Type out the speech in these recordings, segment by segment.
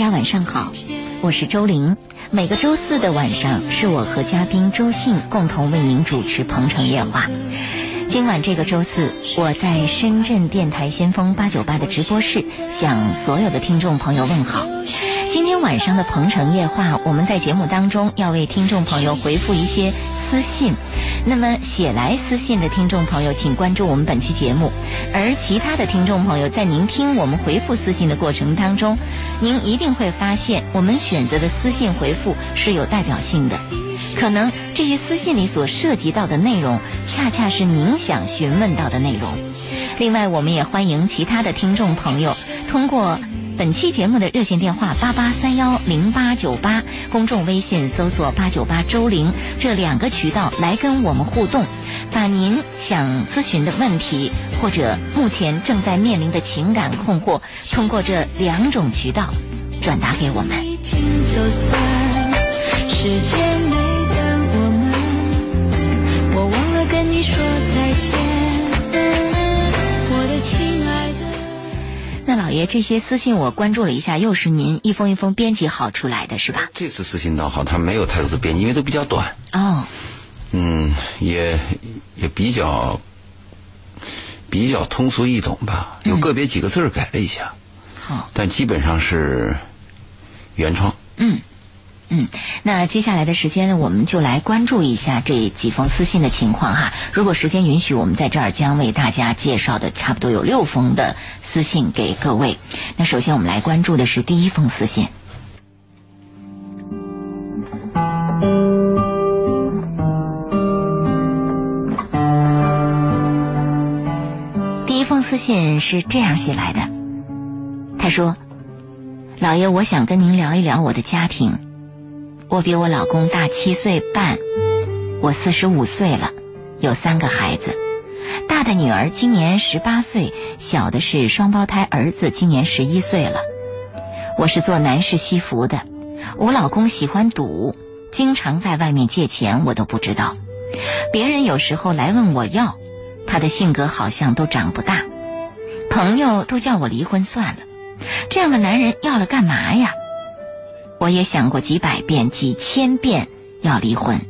大家晚上好，我是周玲。每个周四的晚上，是我和嘉宾周信共同为您主持《鹏城夜话》。今晚这个周四，我在深圳电台先锋八九八的直播室，向所有的听众朋友问好。今天晚上的《鹏城夜话》，我们在节目当中要为听众朋友回复一些。私信，那么写来私信的听众朋友，请关注我们本期节目。而其他的听众朋友，在您听我们回复私信的过程当中，您一定会发现，我们选择的私信回复是有代表性的。可能这些私信里所涉及到的内容，恰恰是您想询问到的内容。另外，我们也欢迎其他的听众朋友通过。本期节目的热线电话八八三幺零八九八，公众微信搜索八九八周玲，这两个渠道来跟我们互动，把您想咨询的问题或者目前正在面临的情感困惑，通过这两种渠道转达给我们。时间老爷，这些私信我关注了一下，又是您一封一封编辑好出来的是吧？这次私信倒好，他没有太多的编辑，因为都比较短。哦。嗯，也也比较比较通俗易懂吧，有个别几个字改了一下。好。但基本上是原创。嗯。嗯，那接下来的时间呢，我们就来关注一下这几封私信的情况哈。如果时间允许，我们在这儿将为大家介绍的差不多有六封的私信给各位。那首先我们来关注的是第一封私信。第一封私信是这样写来的，他说：“老爷，我想跟您聊一聊我的家庭。”我比我老公大七岁半，我四十五岁了，有三个孩子，大的女儿今年十八岁，小的是双胞胎儿子，今年十一岁了。我是做男士西服的，我老公喜欢赌，经常在外面借钱，我都不知道。别人有时候来问我要，他的性格好像都长不大，朋友都叫我离婚算了。这样的男人要了干嘛呀？我也想过几百遍、几千遍要离婚，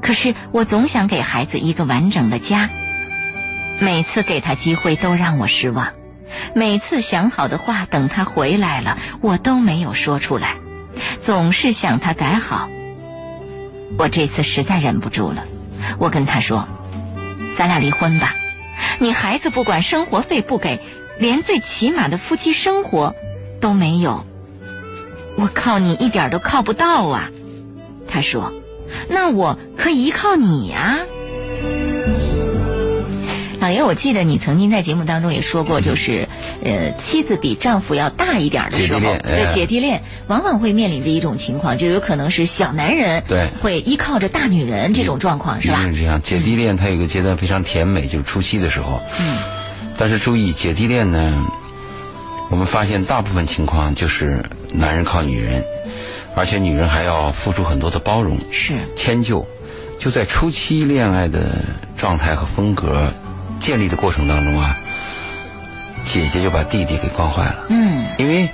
可是我总想给孩子一个完整的家。每次给他机会都让我失望，每次想好的话等他回来了，我都没有说出来，总是想他改好。我这次实在忍不住了，我跟他说：“咱俩离婚吧，你孩子不管，生活费不给，连最起码的夫妻生活都没有。”我靠你一点都靠不到啊！他说：“那我可以依靠你呀。”老爷，我记得你曾经在节目当中也说过，就是呃，妻子比丈夫要大一点的时候，对姐弟恋，往往会面临着一种情况，就有可能是小男人对会依靠着大女人这种状况，是吧？是这样，姐弟恋它有一个阶段非常甜美，就是初期的时候。嗯。但是注意，姐弟恋呢？我们发现大部分情况就是男人靠女人，而且女人还要付出很多的包容、是迁就。就在初期恋爱的状态和风格建立的过程当中啊，姐姐就把弟弟给惯坏了。嗯，因为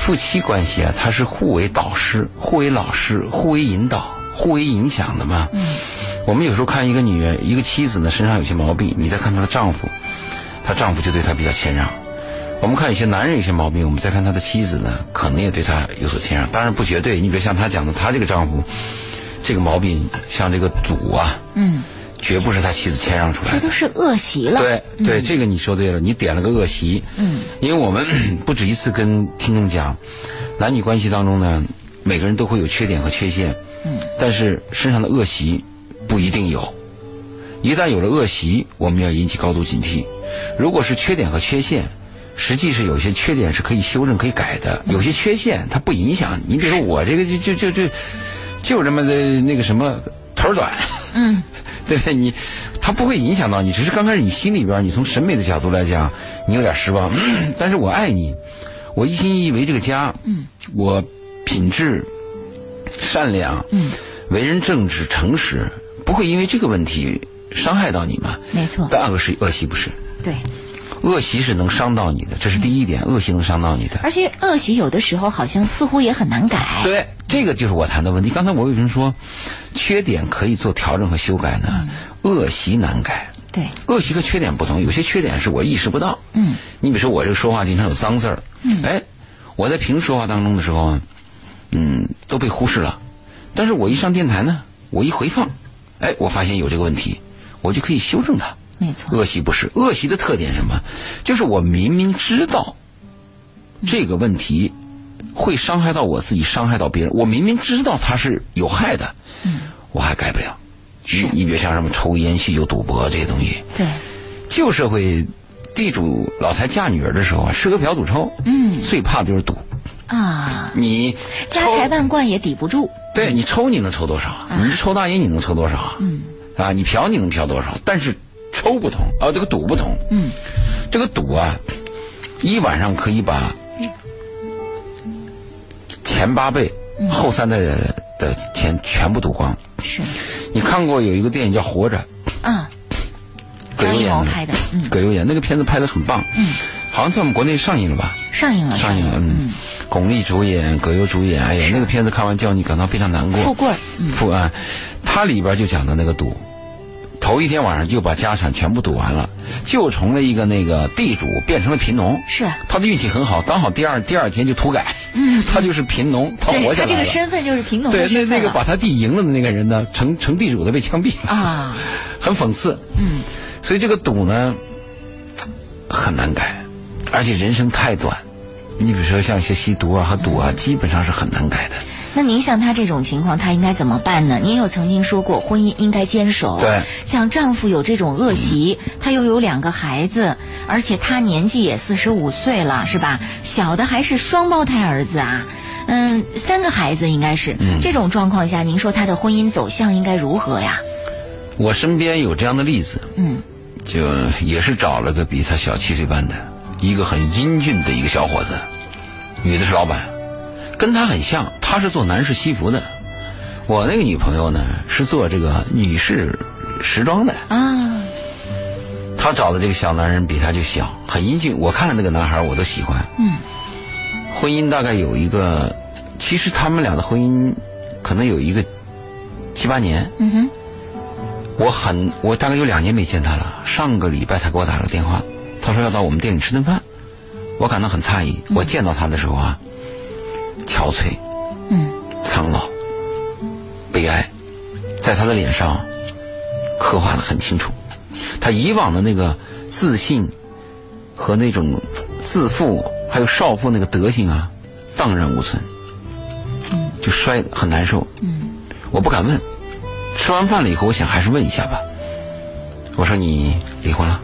夫妻关系啊，它是互为导师、互为老师、互为引导、互为影响的嘛。嗯，我们有时候看一个女人、一个妻子呢身上有些毛病，你再看她的丈夫，她丈夫就对她比较谦让。我们看有些男人有些毛病，我们再看他的妻子呢，可能也对他有所谦让，当然不绝对。你比如像他讲的，他这个丈夫这个毛病，像这个赌啊，嗯，绝不是他妻子谦让出来的，这都是恶习了。对对，这个你说对了，你点了个恶习。嗯，因为我们 不止一次跟听众讲，男女关系当中呢，每个人都会有缺点和缺陷。嗯，但是身上的恶习不一定有，一旦有了恶习，我们要引起高度警惕。如果是缺点和缺陷。实际是有些缺点是可以修正、可以改的，有些缺陷它不影响你。比如说我这个就就就就就这么的那个什么头短，嗯，对不对？你它不会影响到你，只是刚开始你心里边你从审美的角度来讲，你有点失望。但是我爱你，我一心一意为这个家，嗯，我品质善良，嗯，为人正直诚实，不会因为这个问题伤害到你嘛？没错。但恶是恶习不是？对。恶习是能伤到你的，这是第一点，恶习能伤到你的。而且恶习有的时候好像似乎也很难改。对，这个就是我谈的问题。刚才我为什么说缺点可以做调整和修改呢？恶习难改。对，恶习和缺点不同，有些缺点是我意识不到。嗯，你比如说我这个说话经常有脏字儿，嗯哎，我在平时说话当中的时候，嗯，都被忽视了。但是我一上电台呢，我一回放，哎，我发现有这个问题，我就可以修正它。没错。恶习不是，恶习的特点是什么？就是我明明知道这个问题会伤害到我自己，伤害到别人，我明明知道它是有害的，嗯，我还改不了。是你比如像什么抽烟、酗酒、赌博这些东西，对，旧社会地主老财嫁女儿的时候啊，吃喝嫖赌抽，嗯最怕的就是赌。啊，你家财万贯也抵不住。对你抽你能抽多少？啊你是抽大烟你能抽多少？啊嗯啊，你嫖你能嫖多少？但是抽不同啊，这个赌不同。嗯，这个赌啊，一晚上可以把前八辈、嗯后三代的的钱全部赌光。是你看过有一个电影叫《活着》，嗯，葛优演的嗯葛优演那个片子拍的很棒，嗯，好像在我们国内上映了吧？上映了，上映了，嗯，巩俐主演，葛优主演，哎呀，那个片子看完叫你感到非常难过。富贵富安，它里边就讲的那个赌，头一天晚上就把家产全部赌完了，就从了一个那个地主变成了贫农。是他的运气很好，刚好第二第二天就土改，嗯他就是贫农，他对活下来了。他这个身份就是贫农对，那那个把他弟赢了的那个人呢，成成地主的被枪毙了啊，很讽刺。嗯所以这个赌呢很难改，而且人生太短。你比如说像一些吸毒啊和赌啊，基本上是很难改的。那您像他这种情况，他应该怎么办呢？您有曾经说过，婚姻应该坚守。对像丈夫有这种恶习，他又有两个孩子，而且他年纪也四十五岁了，是吧？小的还是双胞胎儿子啊，嗯，三个孩子应该是。嗯这种状况下，您说他的婚姻走向应该如何呀？我身边有这样的例子，嗯就也是找了个比他小七岁半的，一个很英俊的一个小伙子，女的是老板，跟他很像，他是做男士西服的，我那个女朋友呢是做这个女士时装的，啊，他找的这个小男人比他就小，很英俊，我看了那个男孩我都喜欢。嗯。婚姻大概有一个，其实他们俩的婚姻可能有一个七八年，嗯哼，我很我大概有两年没见他了。上个礼拜他给我打了个电话，他说要到我们店里吃顿饭，我感到很诧异。我见到他的时候啊，憔悴、嗯苍老、悲哀，在他的脸上刻画的很清楚。他以往的那个自信和那种自负，还有少妇那个德行啊，荡然无存，嗯就摔很难受。嗯我不敢问。吃完饭了以后，我想还是问一下吧。我说你离婚了？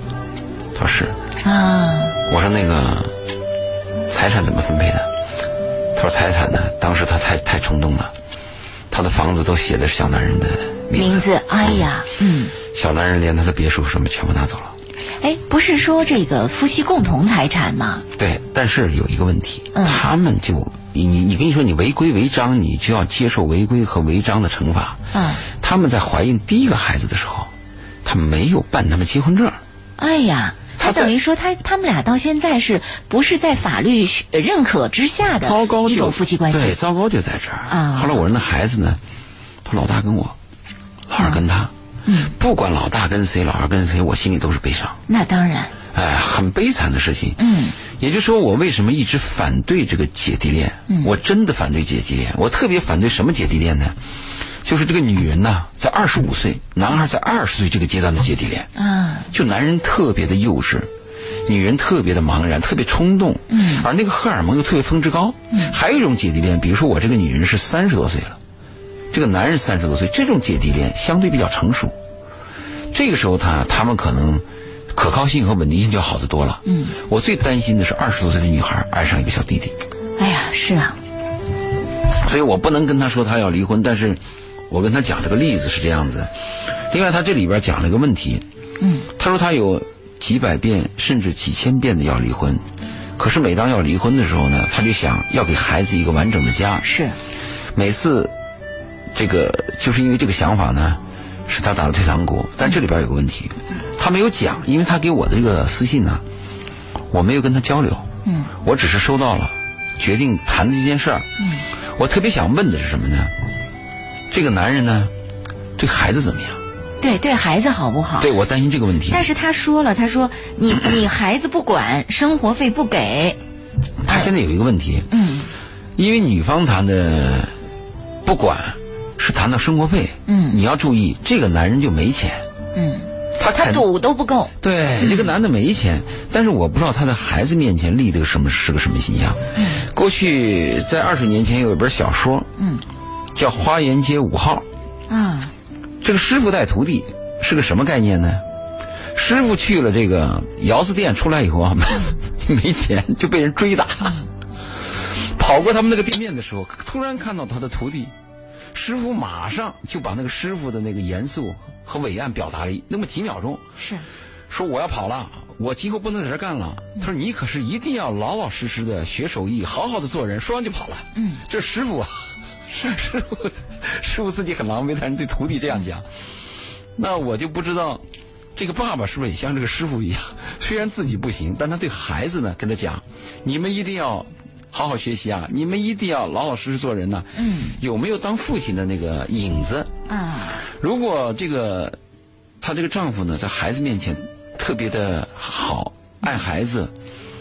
他说是。啊，我说那个财产怎么分配的？他说财产呢，当时他太太冲动了，他的房子都写的是小男人的名字。名字，哎呀，嗯。小男人连他的别墅什么全部拿走了。哎，不是说这个夫妻共同财产吗？对，但是有一个问题，嗯他们就你你你跟你说你违规违章，你就要接受违规和违章的惩罚。嗯，他们在怀孕第一个孩子的时候，他没有办他们结婚证。哎呀，他等于说他他们俩到现在是不是在法律认可之下的糟糕就一种夫妻关系？对，糟糕就在这儿。啊后来我说那孩子呢，他老大跟我，老二跟他。嗯，不管老大跟谁，老二跟谁，我心里都是悲伤。那当然，哎，很悲惨的事情。嗯也就是说，我为什么一直反对这个姐弟恋？嗯我真的反对姐弟恋。我特别反对什么姐弟恋呢？就是这个女人呢，在二十五岁，男孩在二十岁这个阶段的姐弟恋，啊，就男人特别的幼稚，女人特别的茫然，特别冲动，嗯。而那个荷尔蒙又特别峰值高。嗯。还有一种姐弟恋，比如说我这个女人是三十多岁了，这个男人三十多岁，这种姐弟恋相对比较成熟，这个时候他他们可能可靠性和稳定性就好得多了。嗯，我最担心的是二十多岁的女孩爱上一个小弟弟，哎呀，是啊，所以我不能跟他说他要离婚，但是我跟他讲这个例子是这样子。另外，他这里边讲了一个问题，嗯他说他有几百遍甚至几千遍的要离婚，可是每当要离婚的时候呢，他就想要给孩子一个完整的家。是，每次这个就是因为这个想法呢，使他打了退堂鼓。但这里边有个问题，他没有讲，因为他给我的这个私信呢，我没有跟他交流，嗯我只是收到了，决定谈的这件事儿。嗯我特别想问的是什么呢？这个男人呢，对孩子怎么样？对对孩子好不好？对我担心这个问题。但是他说了，他说 你你孩子不管，生活费不给，他现在有一个问题，嗯。因为女方谈的不管是谈到生活费，嗯。你要注意，这个男人就没钱，嗯，他他赌都不够，对，这个男的没钱，但是我不知道他在孩子面前立的个什么是个什么形象。嗯。过去在二十年前有一本小说嗯叫《花园街五号》，啊这个师傅带徒弟是个什么概念呢？师傅去了这个窑子店出来以后啊，没钱就被人追打，跑过他们那个店面的时候，突然看到他的徒弟。师傅马上就把那个师傅的那个严肃和伟岸表达了那么几秒钟，是说我要跑了，我今后不能在这儿干了。他说你可是一定要老老实实的学手艺，好好的做人。说完就跑了。嗯这师傅啊，是 师傅师傅自己很狼狈，但是对徒弟这样讲，那我就不知道这个爸爸是不是也像这个师傅一样，虽然自己不行，但他对孩子呢跟他讲，你们一定要好好学习啊，你们一定要老老实实做人呐、嗯有没有当父亲的那个影子？啊如果这个她这个丈夫呢，在孩子面前特别的好，爱孩子，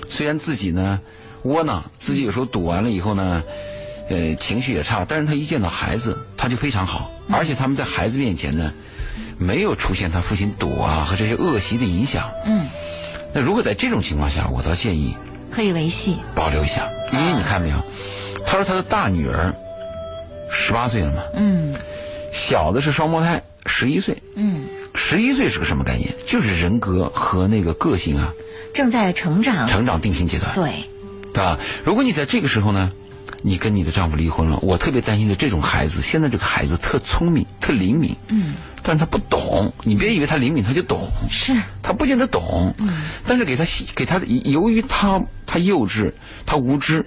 虽然自己呢窝囊，自己有时候赌完了以后呢，呃，情绪也差，但是他一见到孩子，他就非常好，嗯。而且他们在孩子面前呢，没有出现他父亲赌啊和这些恶习的影响。嗯。那如果在这种情况下，我倒建议可以维系，保留一下，因为你看没有，他说他的大女儿十八岁了嘛，嗯。小的是双胞胎，十一岁。嗯。十一岁是个什么概念？就是人格和那个个性啊，正在成长，成长定型阶段，对。对吧？如果你在这个时候呢，你跟你的丈夫离婚了，我特别担心的这种孩子，现在这个孩子特聪明、特灵敏，嗯但是他不懂。你别以为他灵敏他就懂，是他不见得懂。嗯但是给他给他，由于他他幼稚，他无知。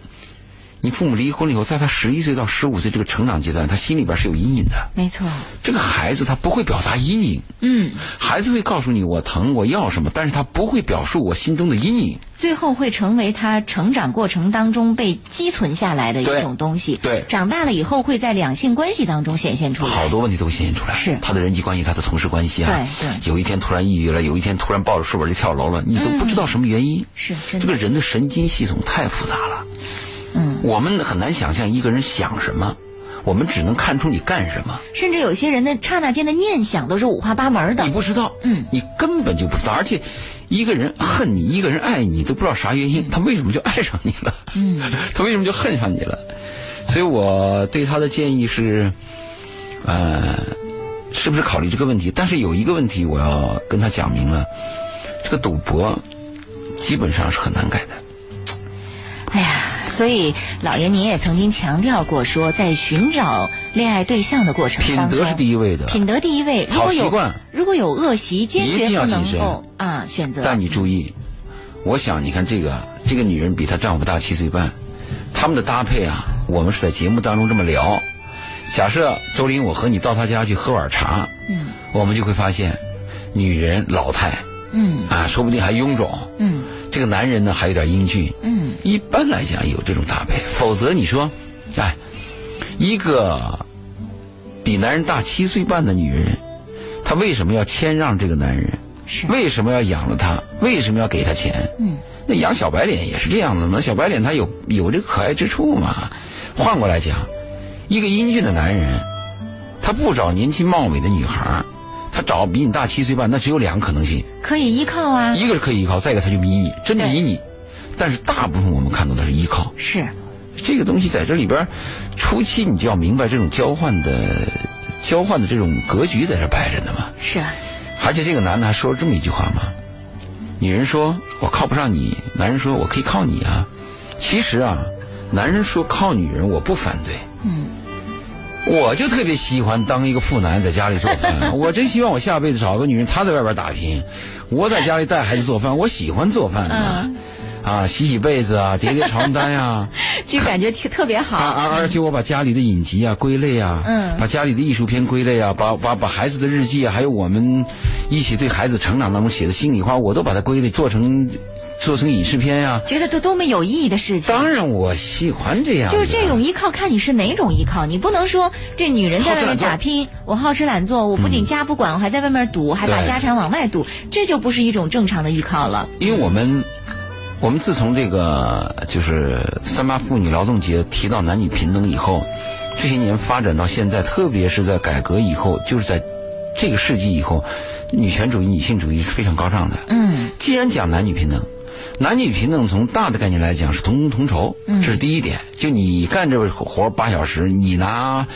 你父母离婚了以后，在他十一岁到十五岁这个成长阶段，他心里边是有阴影的。没错，这个孩子他不会表达阴影，嗯孩子会告诉你我疼我要什么，但是他不会表述我心中的阴影。最后会成为他成长过程当中被积存下来的一种东西。对长大了以后会在两性关系当中显现出来。好多问题都显现出来，是他的人际关系，他的同事关系啊，对对有一天突然抑郁了，有一天突然抱着书本就跳楼了，你都不知道什么原因。是真的这个人的神经系统太复杂了，嗯，我们很难想象一个人想什么，我们只能看出你干什么，甚至有些人的刹那间的念想都是五花八门的。你不知道，嗯你根本就不知道，而且一个人恨你，一个人爱你，都不知道啥原因，他为什么就爱上你了？嗯 他为什么就恨上你了？所以我对他的建议是，呃，是不是考虑这个问题？但是有一个问题我要跟他讲明了，这个赌博基本上是很难改的。哎呀，所以老爷您也曾经强调过说，在寻找恋爱对象的过程品当中，德是第一位的，品德第一位。如果有好习惯如果有恶习，坚决不能够啊选择。但你注意，我想你看这个这个女人比她丈夫大七岁半，他们的搭配啊，我们是在节目当中这么聊。假设周林我和你到她家去喝碗茶，嗯我们就会发现，女人老态嗯啊，说不定还臃肿。嗯这个男人呢还有点英俊。嗯一般来讲有这种搭配，否则你说，哎，一个比男人大七岁半的女人，她为什么要谦让这个男人？是为什么要养了他？为什么要给他钱？嗯那养小白脸也是这样的嘛？小白脸他有有这个可爱之处嘛？换过来讲，一个英俊的男人，他不找年轻貌美的女孩儿，他找比你大七岁半，那只有两个可能性：可以依靠啊。一个是可以依靠，再一个他就迷你，真对迷你。但是大部分我们看到的是依靠，是这个东西在这里边，初期你就要明白这种交换的交换的这种格局在这摆着呢嘛。是啊而且这个男的还说了这么一句话嘛：女人说我靠不上你，男人说我可以靠你啊。其实啊，男人说靠女人我不反对，嗯我就特别喜欢当一个富男在家里做饭，我真希望我下辈子找个女人，她在外边打拼，我在家里带孩子做饭，我喜欢做饭的。嗯。啊，洗洗被子啊，叠叠床单呀、就感觉特特别好。啊，而而且我把家里的影集啊归类啊，嗯。把家里的艺术片归类啊，把把把孩子的日记啊，还有我们一起对孩子成长当中写的心里话，我都把它归类做成做成影视片呀、觉得这多么有意义的事情。当然我喜欢这样的，就是这种依靠，看你是哪种依靠。你不能说这女人在外面打拼，我好吃懒做，我不仅家不管，我还在外面赌，还把家产往外赌，这就不是一种正常的依靠了。因为我们我们自从这个就是三八妇女劳动节提到男女平等以后，这些年发展到现在，特别是在改革以后，就是在这个世纪以后，女权主义、女性主义是非常高涨的。嗯既然讲男女平等，男女平等从大的概念来讲是同工同酬，嗯这是第一点。就你干这活八小时，你拿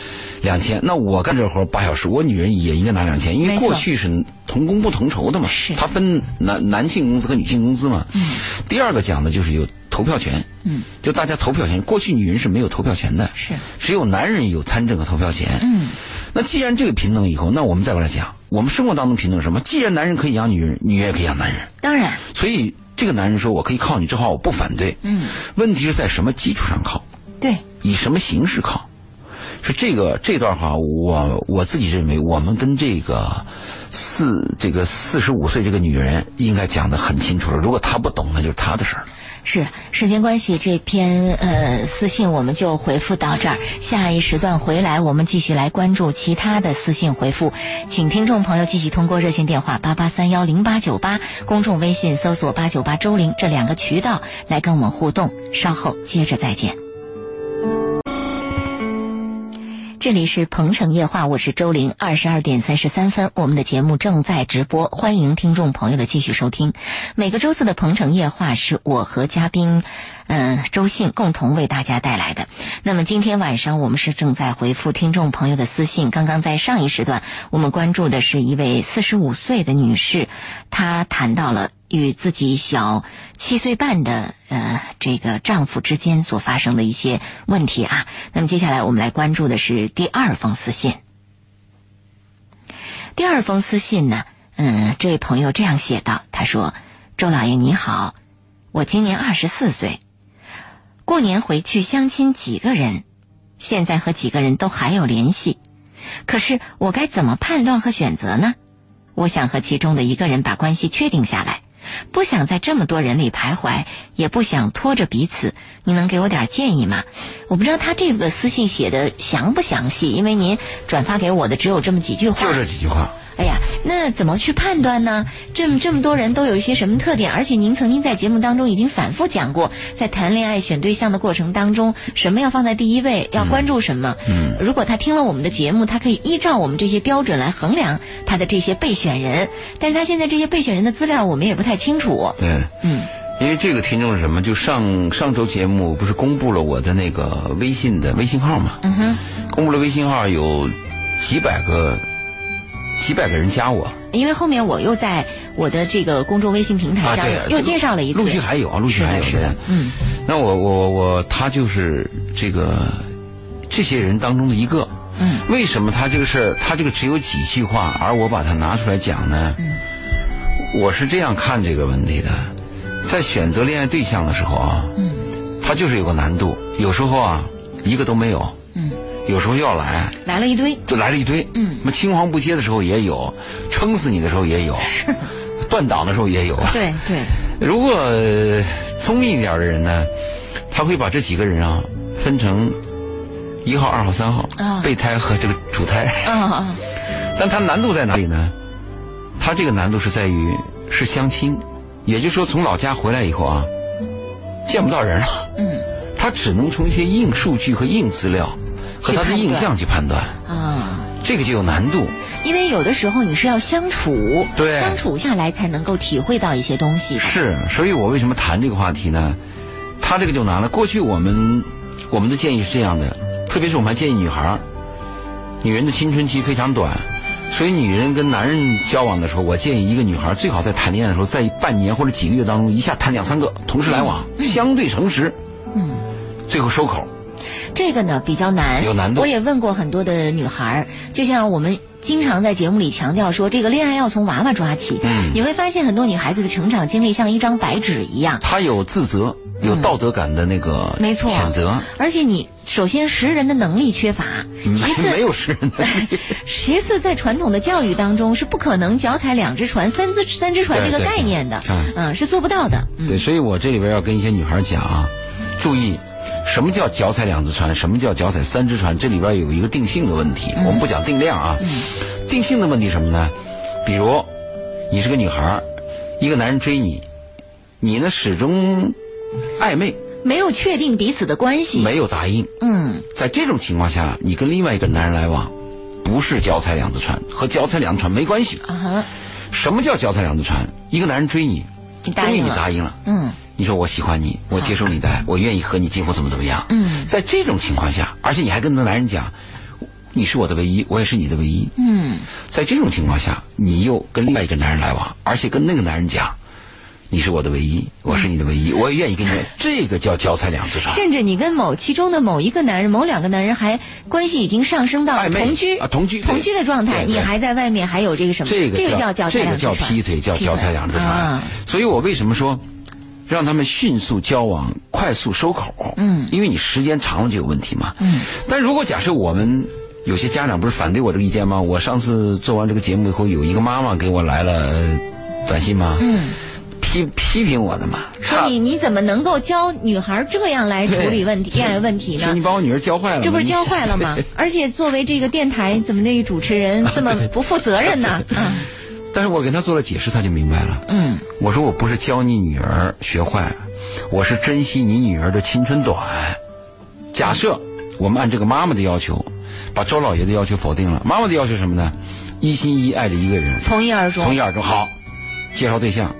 两千，那我干这活八小时，我女人也应该拿两千，因为过去是同工不同酬的嘛是，它分男男性工资和女性工资嘛。嗯第二个讲的就是有投票权，嗯，就大家投票权。过去女人是没有投票权的，是只有男人有参政和投票权。嗯那既然这个平等以后，那我们再过来讲，我们生活当中平等是什么？既然男人可以养女人，女人也可以养男人。当然所以这个男人说我可以靠你，这话我不反对。嗯问题是在什么基础上靠，对以什么形式靠？是这个这段话，我我自己认为，我们跟这个四这个四十五岁这个女人应该讲的很清楚了。如果她不懂，那就是她的事儿。是时间关系，这篇呃私信我们就回复到这儿。下一时段回来，我们继续来关注其他的私信回复，请听众朋友继续通过热线电话八八三幺零八九八，公众微信搜索八九八周玲这两个渠道来跟我们互动。稍后接着再见。这里是鹏城夜话，我是周玲，二十二点三十三分，我们的节目正在直播，欢迎听众朋友的继续收听。每个周四的鹏城夜话是我和嘉宾，嗯、周信共同为大家带来的。那么今天晚上我们是正在回复听众朋友的私信。刚刚在上一时段，我们关注的是一位四十五岁的女士，她谈到了与自己小七岁半的呃这个丈夫之间所发生的一些问题啊。那么接下来我们来关注的是第二封私信。第二封私信呢，嗯，这位朋友这样写道：“他说，周老爷你好，我今年二十四岁，过年回去相亲几个人，现在和几个人都还有联系，可是我该怎么判断和选择呢？我想和其中的一个人把关系确定下来。”不想在这么多人里徘徊，也不想拖着彼此，你能给我点建议吗？我不知道他这个私信写的详不详细，因为您转发给我的只有这么几句话。就这几句话。哎呀，那怎么去判断呢？这么这么多人都有一些什么特点？而且您曾经在节目当中已经反复讲过，在谈恋爱选对象的过程当中，什么要放在第一位，要关注什么。嗯如果他听了我们的节目，他可以依照我们这些标准来衡量他的这些备选人。但是他现在这些备选人的资料我们也不太清楚。对，嗯因为这个听众是什么？就上上周节目不是公布了我的那个微信的微信号嘛？嗯哼，公布了微信号有几百个几百个人加我。因为后面我又在我的这个公众微信平台啊，上对，又介绍了一个，陆续还有啊，陆续还有是的，是嗯。那我我我我他就是这个这些人当中的一个。嗯。为什么他这个事儿，他这个只有几句话，而我把它拿出来讲呢？嗯。我是这样看这个问题的，在选择恋爱对象的时候啊，嗯。他就是有个难度，有时候啊一个都没有，嗯，有时候要来。来了一堆，就来了一堆，嗯。那么青黄不接的时候也有，撑死你的时候也有，断档的时候也有，对对，如果呃聪明一点的人呢，他会把这几个人啊分成一号、二号、三号，啊。备胎和这个主胎。啊啊，但他难度在哪里呢？他这个难度是在于是相亲，也就是说从老家回来以后啊，见不到人了，嗯。他只能从一些硬数据和硬资料和他的印象去判断，啊。这个就有难度。因为有的时候你是要相处，对相处下来才能够体会到一些东西。是，所以我为什么谈这个话题呢？他这个就难了。过去我们我们的建议是这样的，特别是我们还建议女孩儿，女人的青春期非常短，所以女人跟男人交往的时候，我建议一个女孩最好在谈恋爱的时候，在半年或者几个月当中，一下谈两三个，同时来往，嗯相对诚实，嗯，最后收口。这个呢比较难，有难度我也问过很多的女孩，就像我们经常在节目里强调说，这个恋爱要从娃娃抓起。嗯你会发现很多女孩子的成长经历像一张白纸一样。她有自责，有道德感的那个没错谴责，而且你首先识人的能力缺乏，其次 没有识人的能力 其次在传统的教育当中是不可能脚踩两只船、三只三只船这个概念的嗯，嗯，是做不到的。嗯对，所以我这里边要跟一些女孩讲啊，注意。什么叫脚踩两只船？什么叫脚踩三只船？这里边有一个定性的问题，嗯我们不讲定量啊。嗯定性的问题什么呢？比如你是个女孩，一个男人追你，你呢始终暧昧，没有确定彼此的关系。没有答应。嗯在这种情况下，你跟另外一个男人来往，不是脚踩两只船，和脚踩两只船没关系。啊哈，什么叫脚踩两只船？一个男人追你，终于你答应了。你答应了，嗯你说我喜欢你，我接受你的爱，我愿意和你今后怎么怎么样。嗯在这种情况下，而且你还跟那男人讲，你是我的唯一，我也是你的唯一。嗯在这种情况下，你又跟另外一个男人来往，而且跟那个男人讲，你是我的唯一，我是你的唯一，我也愿意跟你，这个叫脚踩两只船。甚至你跟某其中的某一个男人、某两个男人还关系已经上升到同居啊同居同居的状态，你还在外面还有这个什么？这个个叫脚踩这个叫劈腿，叫脚踩两只船。啊所以我为什么说让他们迅速交往，快速收口？嗯因为你时间长了就有问题嘛。嗯但如果假设我们有些家长不是反对我这个意见吗？我上次做完这个节目以后，有一个妈妈给我来了呃短信吗，嗯。批批评我的嘛，说你你怎么能够教女孩这样来处理问题、恋爱问题呢你？把我女儿教坏了这不是教坏了吗？而且作为这个电台怎么那个主持人这么不负责任呢？啊，但是我给他做了解释，他就明白了。嗯我说我不是教你女儿学坏，我是珍惜你女儿的青春短。假设我们按这个妈妈的要求，把周老爷的要求否定了，妈妈的要求什么呢？一心一意爱着一个人，从一而终。从一而终。好，介绍对象，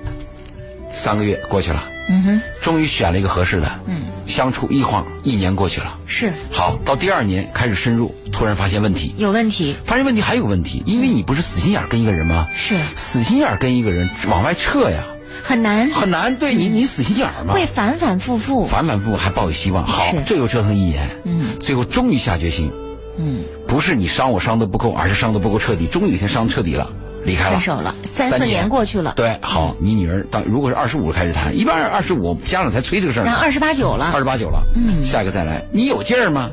三个月过去了，嗯哼，终于选了一个合适的，嗯，相处一晃一年过去了。是。好，到第二年开始深入，突然发现问题，有问题，发现问题还有问题，因为你不是死心眼儿跟一个人吗？是。死心眼儿跟一个人往外撤呀，很难，很难。对你，你死心眼儿嘛，会反反复复。反反复复还抱有希望。好，这又折腾一年，嗯。最后终于下决心，嗯，不是你伤我伤的不够，而是伤的不够彻底。终于有一天伤彻底了，离开了，分手了，三四年。过去了，对，好，你女儿当如果是二十五开始谈，一般二十五家长才催这个事儿那。二十八九了。二，十八九了，嗯。下一个再来，你有劲儿吗？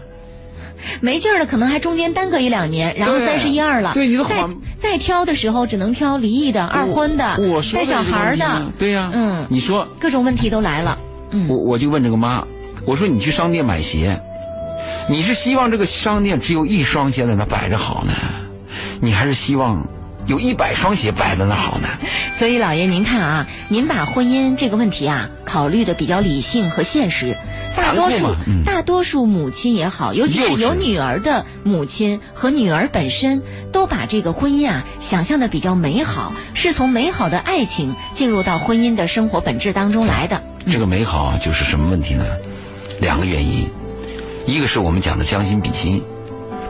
没劲儿了，可能还中间耽搁一两年，然后三十一二了，对你的再再挑的时候只能挑离异的、二婚的我我、说带小孩的。对呀，嗯，你说。各种问题都来了，嗯，我我就问这个妈，我说你去商店买鞋，你是希望这个商店只有一双鞋在那摆着好呢，你还是希望有一百双鞋摆在那好呢？所以老爷您看啊，您把婚姻这个问题啊考虑的比较理性和现实，大多数大多数母亲也好，尤其是有女儿的母亲和女儿本身，都把这个婚姻啊想象的比较美好，是从美好的爱情进入到婚姻的生活本质当中来的。这个美好就是什么问题呢？两个原因，一个是我们讲的将心比心。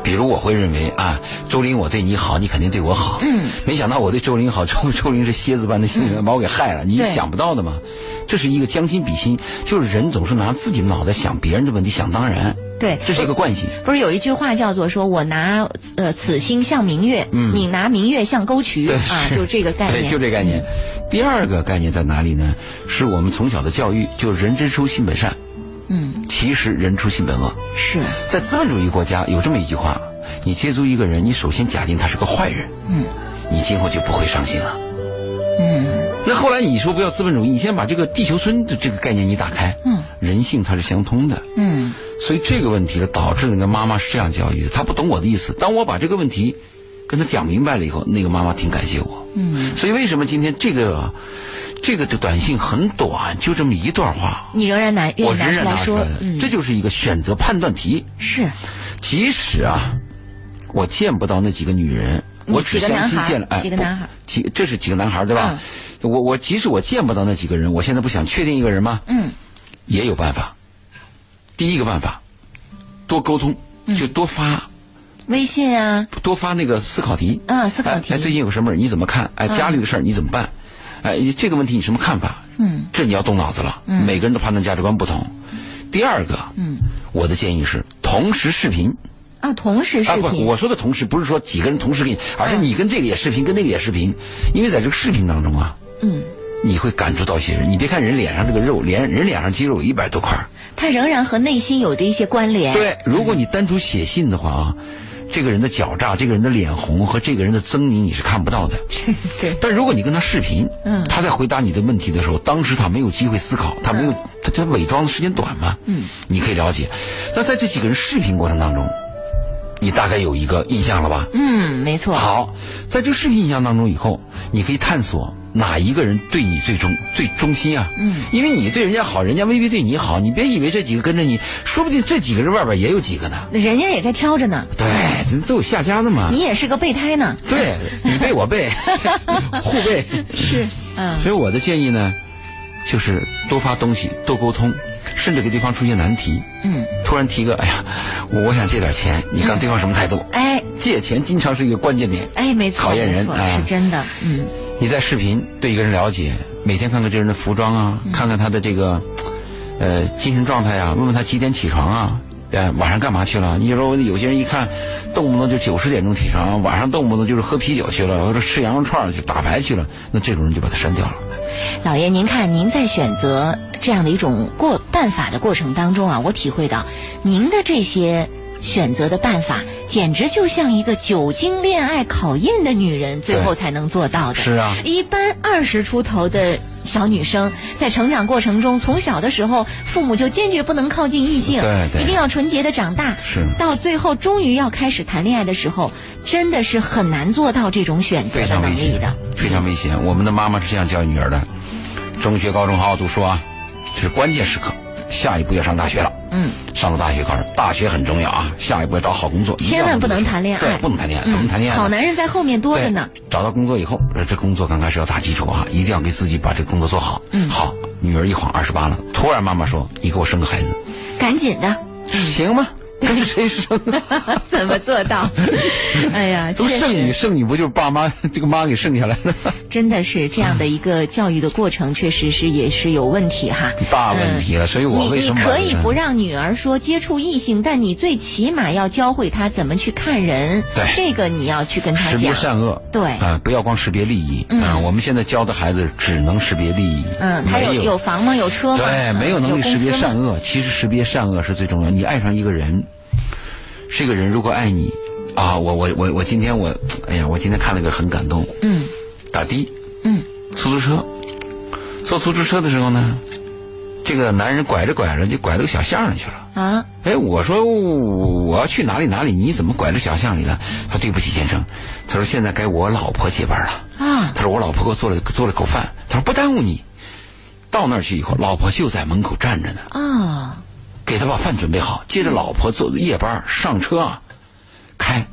比如我会认为啊，周林我对你好，你肯定对我好。嗯没想到我对周林好，周周林是蝎子般的性格，把我给害了，你对想不到的嘛。这是一个将心比心，就是人总是拿自己脑袋想别人的问题，想当然。对这是一个惯性。不是有一句话叫做说，我拿呃此心向明月，嗯你拿明月向沟渠对啊，是就这个概念，对，就这概念。第二个概念在哪里呢？是我们从小的教育，就是人之初性本善，嗯，其实人出性本恶。是，在资本主义国家有这么一句话：你接触一个人，你首先假定他是个坏人，嗯你今后就不会伤心了。嗯那后来你说不要资本主义，你先把这个地球村的这个概念你打开，嗯人性它是相通的。嗯所以这个问题呢，导致那个妈妈是这样教育的，她不懂我的意思。当我把这个问题跟她讲明白了以后，那个妈妈挺感谢我。嗯，所以为什么今天这个这个的短信很短，就这么一段话，你仍然拿我仍然拿出出来这就是一个选择判断题。是即使啊，我见不到那几个女人，嗯我只相信见了，哎，几个男孩，几这是几个男孩对吧？我我即使我见不到那几个人，我现在不想确定一个人吗？嗯也有办法。第一个办法，多沟通，嗯就多发微信啊多发那个思考题。嗯思考题哎，哎最近有什么事儿你怎么看？哎，嗯家里的事儿你怎么办？哎，这个问题你什么看法？嗯这你要动脑子了。嗯每个人的判断价值观不同。第二个，嗯我的建议是同时视频，啊，同时视啊不，频，我说的同时不是说几个人同时给你，而是你跟这个也视频，跟那个也视频，因为在这个视频当中啊，嗯，你会感触到一些人。你别看人脸上这个肉，脸人脸上肌肉有一百多块儿，它仍然和内心有着一些关联。对，如果你单独写信的话啊，这个人的狡诈、这个人的脸红和这个人的狰狞你是看不到的。对，但如果你跟他视频，嗯他在回答你的问题的时候，当时他没有机会思考，他没有，他他伪装的时间短嘛，嗯，你可以了解。那在这几个人视频过程当中，你大概有一个印象了吧？嗯，没错。好，在这个视频印象当中以后，你可以探索哪一个人对你最忠最忠心啊？嗯因为你对人家好，人家未必对你好，你别以为这几个跟着你，说不定这几个人外边也有几个呢。人家也在挑着呢，对，这都有下家的嘛。你也是个备胎呢。对你备我背，互备。是，嗯所以我的建议呢，就是多发东西，多沟通，甚至给对方出现难题。嗯，突然提个，哎呀，我我想借点钱，你看对方什么态度？哎借钱经常是一个关键点。哎，没错，考验人是真的。嗯你在视频对一个人了解，每天看看这人的服装啊，嗯看看他的这个呃精神状态啊，问问他几点起床啊，呃晚上干嘛去了？你说有些人一看，动不动就九十点钟起床，晚上动不动就是喝啤酒去了，或者吃羊肉串去打牌去了，那这种人就把他删掉了。老爷，您看，您在选择这样的一种过办法的过程当中啊，我体会到您的这些选择的办法，简直就像一个久经恋爱考验的女人最后才能做到的。是啊一般二十出头的小女生在成长过程中，从小的时候，父母就坚决不能靠近异性，对对一定要纯洁的长大。是到最后终于要开始谈恋爱的时候，真的是很难做到这种选择非的常危险能力的。，非常危险。我们的妈妈是这样教育女儿的：中学、高中好好读书啊，这是关键时刻。下一步要上大学了，嗯。上了大学考试，大学很重要啊。下一步要找好工作，千万不能谈恋爱，对，不能谈恋爱，怎么谈恋爱好男人在后面多着呢。找到工作以后，呃这工作刚开始要打基础啊，一定要给自己把这个工作做好。嗯好，女儿一晃二十八了，突然妈妈说：“你给我生个孩子，赶紧的，行吗？跟谁生？怎么做到？哎呀，都确剩女，剩女不就是爸妈 这个妈给剩下来的？真的是这样的一个教育的过程，确实是也是有问题哈。大问题了所以我为你你可以不让女儿说接触异性，但你最起码要教会她怎么去看人。对这个你要去跟她识别。善恶，对啊、不要光识别利益，嗯啊我们现在教的孩子只能识别利益，嗯，他有没有房吗？有车吗？对，嗯没有能力识别善。恶。其实识别善恶是最重要。你爱上一个人，这个人如果爱你啊，我我我我今天我，哎呀，我今天看了个很感动。嗯打的嗯出租车，坐出租车的时候呢，这个男人拐着拐着就拐到个小巷里去了。啊哎，我说我要去哪里哪里，你怎么拐到小巷里了？他说对不起先生，他说现在该我老婆接班了。啊他说我老婆给我做了做了口饭，他说不耽误你。到那儿去以后，老婆就在门口站着呢，啊！给他把饭准备好，接着老婆做夜班上车啊，开。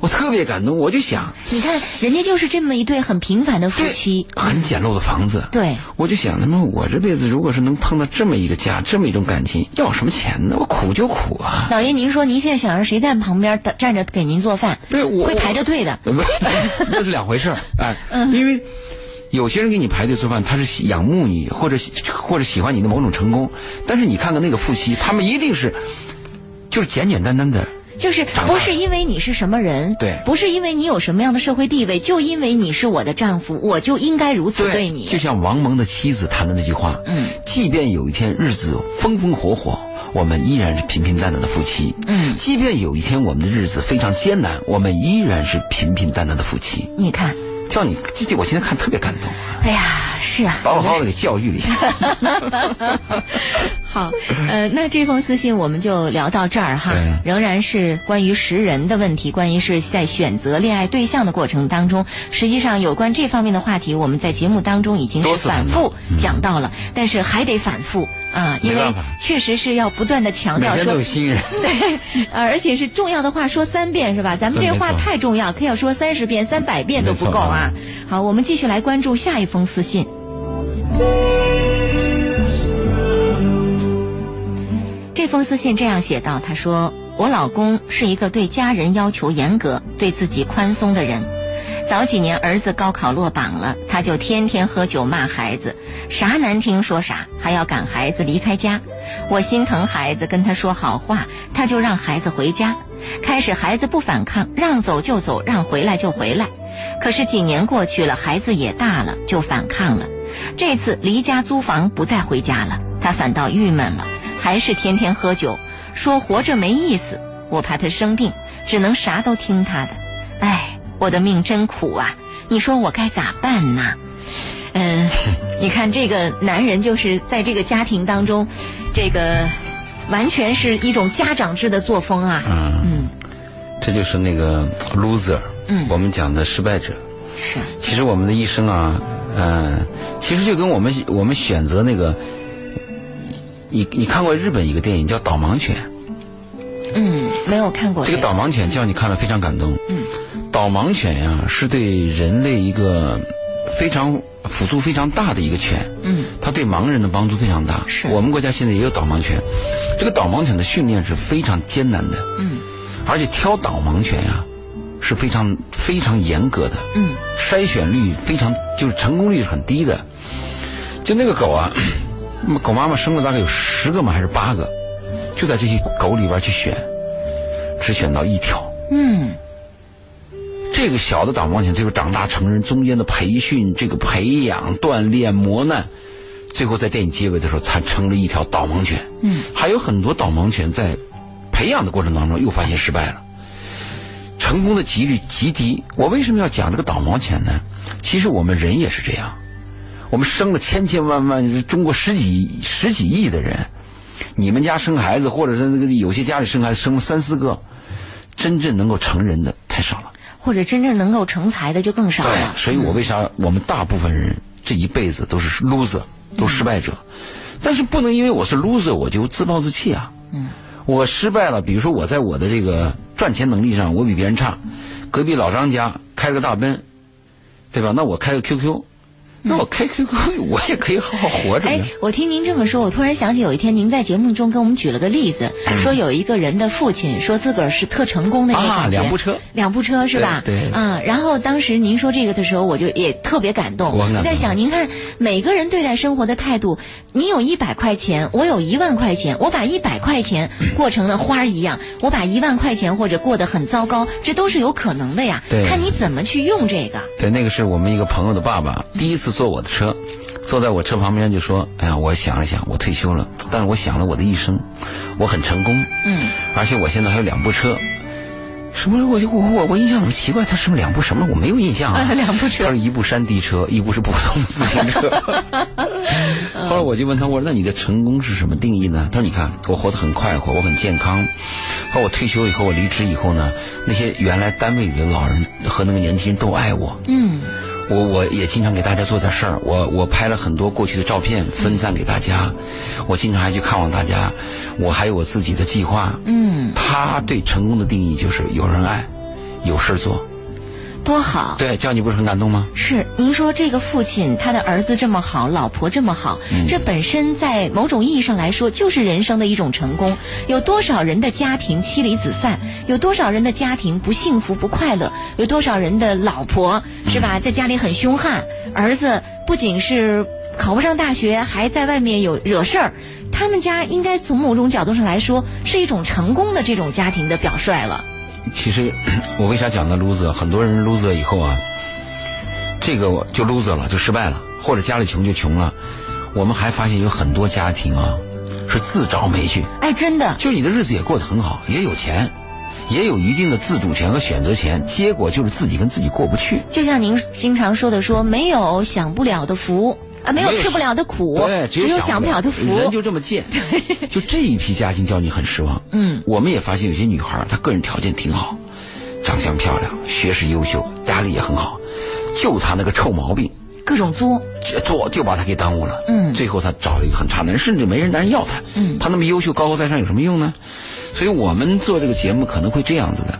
我特别感动，我就想，你看，人家就是这么一对很平凡的夫妻。很简陋的房子，对，我就想，他妈我这辈子如果是能碰到这么一个家，这么一种感情，要什么钱呢？我苦就苦啊。老爷，您说您现在想让谁在旁边站站着给您做饭？对，我会排着队的。不，那是两回事儿哎，嗯因为有些人给你排队做饭，他是仰慕你，或者或者喜欢你的某种成功，但是你看看那个夫妻，他们一定是就是简简单单的，就是不是因为你是什么人，对。不是因为你有什么样的社会地位，就因为你是我的丈夫，我就应该如此对你。就像王蒙的妻子谈的那句话，嗯即便有一天日子风风火火，我们依然是平平淡淡的夫妻，嗯。即便有一天我们的日子非常艰难，我们依然是平平淡淡的夫妻。你看，叫你，这这我现在看特别感动，哎呀，是啊，把我好好的给教育了一下。好，呃，那这封私信我们就聊到这儿哈，仍然是关于识人的问题，关于是在选择恋爱对象的过程当中，实际上有关这方面的话题，我们在节目当中已经是反复讲到了，但是还得反复啊，因为确实是要不断的强调说每天都有。新人。对，呃而且是重要的话说三遍是吧？咱们这话太重要，可要说三十遍、三百遍都不够啊。好，我们继续来关注下一封私信。这封私信这样写道：“他说，我老公是一个对家人要求严格、对自己宽松的人，早几年儿子高考落榜了，他就天天喝酒骂孩子，啥难听说啥，还要赶孩子离开家。我心疼孩子，跟他说好话，他就让孩子回家。开始孩子不反抗，让走就走，让回来就回来。可是几年过去了，孩子也大了，就反抗了。这次离家租房不再回家了，他反倒郁闷了，还是天天喝酒，说活着没意思。我怕他生病，只能啥都听他的。哎，我的命真苦啊！你说我该咋办呢？嗯，你看这个男人就是在这个家庭当中，这个完全是一种家长制的作风啊。嗯，嗯，这就是那个 loser，嗯我们讲的失败者。是，其实我们的一生啊，嗯、其实就跟我们我们选择那个，你你看过日本一个电影叫《导盲犬》，嗯，没有看过这个导盲犬叫你看了非常感动。嗯导盲犬呀、是对人类一个非常辅助非常大的一个犬，嗯它对盲人的帮助非常大。是我们国家现在也有导盲犬，这个导盲犬的训练是非常艰难的，嗯而且挑导盲犬呀、是非常非常严格的。嗯筛选率非常，就是成功率是很低的。就那个狗啊，狗妈妈生了大概有十个嘛还是八个，就在这些狗里边去选，只选到一条。嗯这个小的导盲犬最后长大成人中间的培训、这个培养、锻炼、磨难，最后在电影结尾的时候才成了一条导盲犬。嗯还有很多导盲犬在培养的过程当中又发现失败了，成功的几率极低。我为什么要讲这个导盲犬呢？其实我们人也是这样，我们生了千千万万，中国十几十几亿的人，你们家生孩子，或者是那个有些家里生孩子生了三四个，真正能够成人的太少了。或者真正能够成才的就更少了。对，所以我为啥我们大部分人这一辈子都是 loser，都失败者。但是不能因为我是 loser 我就自暴自弃啊。嗯我失败了，比如说我在我的这个赚钱能力上我比别人差，隔壁老张家开了个大奔，对吧？那我开个 QQ，那我开 QQ 我也可以好好活着哎。，我听您这么说，我突然想起有一天您在节目中跟我们举了个例子，嗯说有一个人的父亲说自个儿是特成功的一个两部车两部车是吧？对对嗯，然后当时您说这个的时候，我就也特别感动。我在想，您看每个人对待生活的态度，你有一百块钱，我有一万块钱，我把一百块钱 过成了花儿一样，我把一万块钱或者过得很糟糕，这都是有可能的呀。对看你怎么去用这个。对，那个是我们一个朋友的爸爸，第一次坐我的车，坐在我车旁边就说：“哎呀，我想了想，我退休了，但是我想了我的一生，我很成功，嗯而且我现在还有两部车。”什么？我就我我我印象很奇怪，他是不是两部什么？我没有印象啊。啊 两部车他是一部山地车，一部是普通自行车。后来我就问他，我说：“那你的成功是什么定义呢？”他说：“你看，我活得很快活，我很健康。和我退休以后，我离职以后呢，那些原来单位里的老人和那个年轻人都爱我。嗯我我也经常给大家做点事儿，我我拍了很多过去的照片分散给大家，我经常还去看望大家，我还有我自己的计划。嗯，他对成功的定义就是有人爱，有事儿做。多好。对，叫你不是很感动吗？是，您说这个父亲他的儿子这么好，老婆这么好，嗯这本身在某种意义上来说就是人生的一种成功。有多少人的家庭妻离子散？有多少人的家庭不幸福不快乐？有多少人的老婆是吧，在家里很凶悍，儿子不仅是考不上大学，还在外面有惹事儿。他们家应该从某种角度上来说是一种成功的这种家庭的表率了。其实 我为啥讲的 loser？很多人 loser 以后啊，这个我就 loser 了，就失败了，或者家里穷就穷了。我们还发现有很多家庭啊是自找没趣，哎，真的，就你的日子也过得很好，也有钱，也有一定的自主权和选择权，结果就是自己跟自己过不去。就像您经常说的说，没有享不了的福啊，没有吃不了的苦，对，只有享不了的福。人就这么贱。就这一批家庭叫你很失望。嗯我们也发现有些女孩，她个人条件挺好，长相漂亮，学识优秀，家里也很好，就她那个臭毛病，各种作，作就把她给耽误了。嗯最后她找了一个很差的人，甚至没人男人要她。嗯她那么优秀，高高在上有什么用呢？所以我们做这个节目可能会这样子的。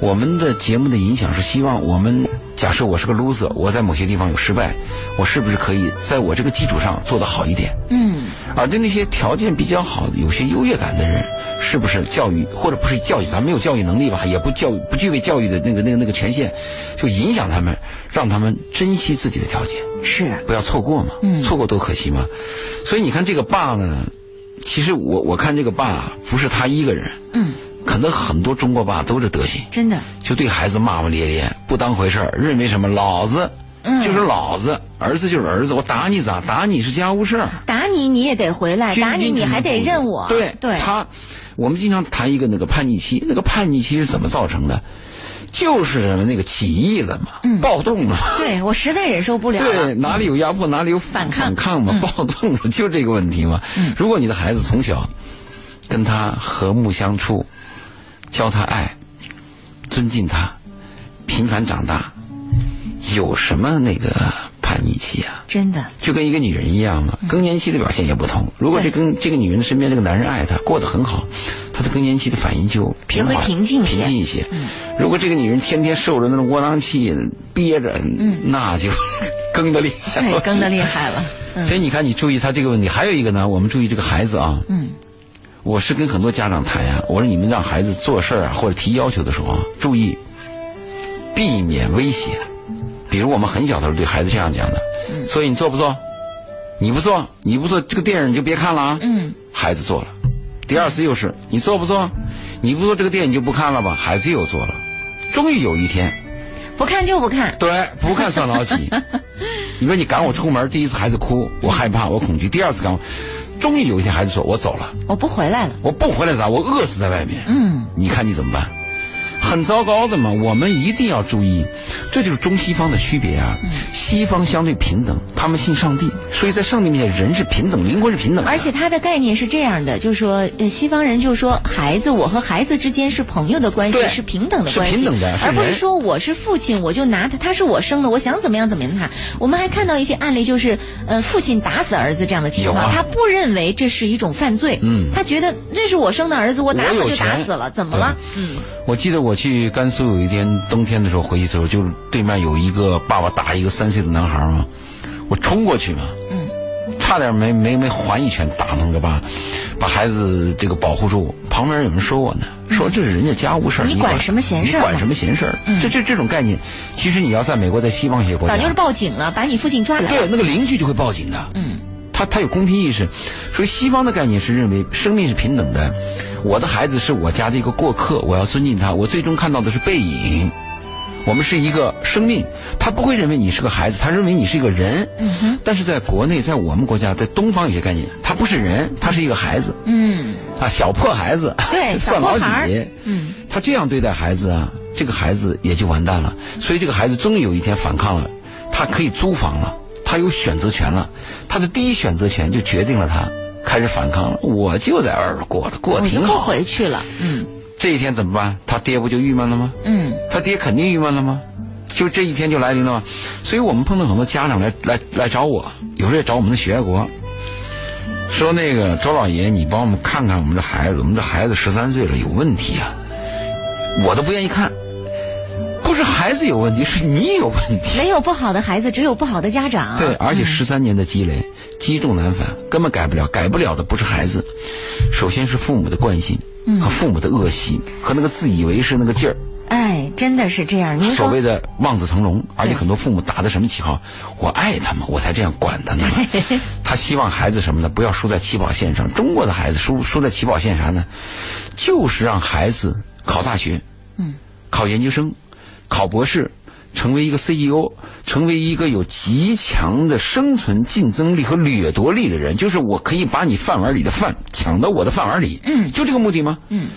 我们的节目的影响是希望我们假设我是个 loser，我在某些地方有失败，我是不是可以在我这个基础上做得好一点？嗯而对那些条件比较好的、有些优越感的人，是不是教育，或者不是教育，咱没有教育能力吧，也不教育不具备教育的那个那个那个权限，就影响他们，让他们珍惜自己的条件，是不要错过嘛，嗯错过多可惜嘛。所以你看这个爸呢，其实我我看这个爸不是他一个人，嗯，可能很多中国爸都是德行，真的，就对孩子骂骂咧咧，不当回事儿，认为什么老子嗯。就是老子，儿子就是儿子，我打你咋？打你是家务事儿。打你你也得回来，打你你还得认我，对对，他，我们经常谈一个那个叛逆期，那个叛逆期是怎么造成的？就是那个起义了嘛，嗯。暴动了。对我实在忍受不了了，对，哪里有压迫，哪里有反抗。反抗嘛，嗯。暴动了，就这个问题嘛。嗯。如果你的孩子从小跟他和睦相处，教他爱，尊敬他，平凡长大，有什么那个叛逆期啊？真的，就跟一个女人一样嘛，更年期的表现也不同。如果这跟这个女人身边这个男人爱她，过得很好，她的更年期的反应就平平静一些。平静一些。嗯。如果这个女人天天受着那种窝囊气，憋着，嗯。那就 更的厉害了，更的厉害了，嗯。所以你看，你注意他这个问题，还有一个呢，我们注意这个孩子啊。嗯我是跟很多家长谈呀、我说你们让孩子做事儿啊，或者提要求的时候啊，注意避免威胁。比如我们很小的时候对孩子这样讲的，嗯所以你做不做？你不做，你不做这个电影你就别看了啊。嗯，孩子做了，第二次又是你做不做？你不做这个电影就不看了吧？孩子又做了，终于有一天，不看就不看，对，不看算老几。你说你赶我出门，第一次孩子哭，我害怕，我恐惧；第二次赶我，终于有一天孩子说：“我走了，我不回来了，我不回来咋？我饿死在外面。”嗯，你看你怎么办？很糟糕的嘛，我们一定要注意，这就是中西方的区别啊。嗯。西方相对平等，他们信上帝，所以在上帝面前人是平等，灵魂是平等的。而且他的概念是这样的，就是说，呃，西方人就说孩子，我和孩子之间是朋友的关系，是平等的关系，平等的是而不是说我是父亲，我就拿他，他是我生的，我想怎么样怎么样他。我们还看到一些案例，就是呃，父亲打死儿子这样的情况，啊。他不认为这是一种犯罪，嗯。他觉得这是我生的儿子，我打死就打死了，怎么了？嗯。我记得我去甘肃有一天冬天的时候回去的时候，就是对面有一个爸爸打一个三岁的男孩嘛，我冲过去嘛，嗯差点没没没还一拳打那个爸，把孩子这个保护住。旁边有人说我呢，说这是人家家务事儿，嗯你管什么闲事儿你管什么闲事儿？嗯这这这种概念，其实你要在美国，在西方一些国家，早就是报警了，把你父亲抓来对。那个邻居就会报警的。嗯他他有公平意识，所以西方的概念是认为生命是平等的。我的孩子是我家的一个过客，我要尊敬他。我最终看到的是背影。我们是一个生命，他不会认为你是个孩子，他认为你是一个人。嗯哼但是在国内，在我们国家，在东方有些概念，他不是人，他是一个孩子嗯，啊，小破孩子，对 算老几。嗯他这样对待孩子啊，这个孩子也就完蛋了。所以这个孩子终于有一天反抗了，他可以租房了，他有选择权了，他的第一选择权就决定了他开始反抗了。我就在二过的，过挺好。回去了。嗯这一天怎么办？他爹不就郁闷了吗？嗯他爹肯定郁闷了吗？就这一天就来临了吗？所以我们碰到很多家长来来来找我，有时候也找我们的学国，说那个周老爷，你帮我们看看我们这孩子，我们这孩子十三岁了，有问题啊！我都不愿意看，孩子有问题，是你有问题。没有不好的孩子，只有不好的家长。对，而且嗯十三年的积累，积重难返，根本改不了。改不了的不是孩子，首先是父母的惯性嗯和父母的恶习和那个自以为是那个劲儿。哎，真的是这样。您说所谓的望子成龙，而且很多父母打的什么旗号？我爱他们，我才这样管他呢。他希望孩子什么呢？不要输在起跑线上。中国的孩子输输在起跑线啥呢？就是让孩子考大学、嗯考研究生、考博士，成为一个 CEO，成为一个有极强的生存竞争力和掠夺力的人。就是我可以把你饭碗里的饭抢到我的饭碗里。嗯就这个目的吗？嗯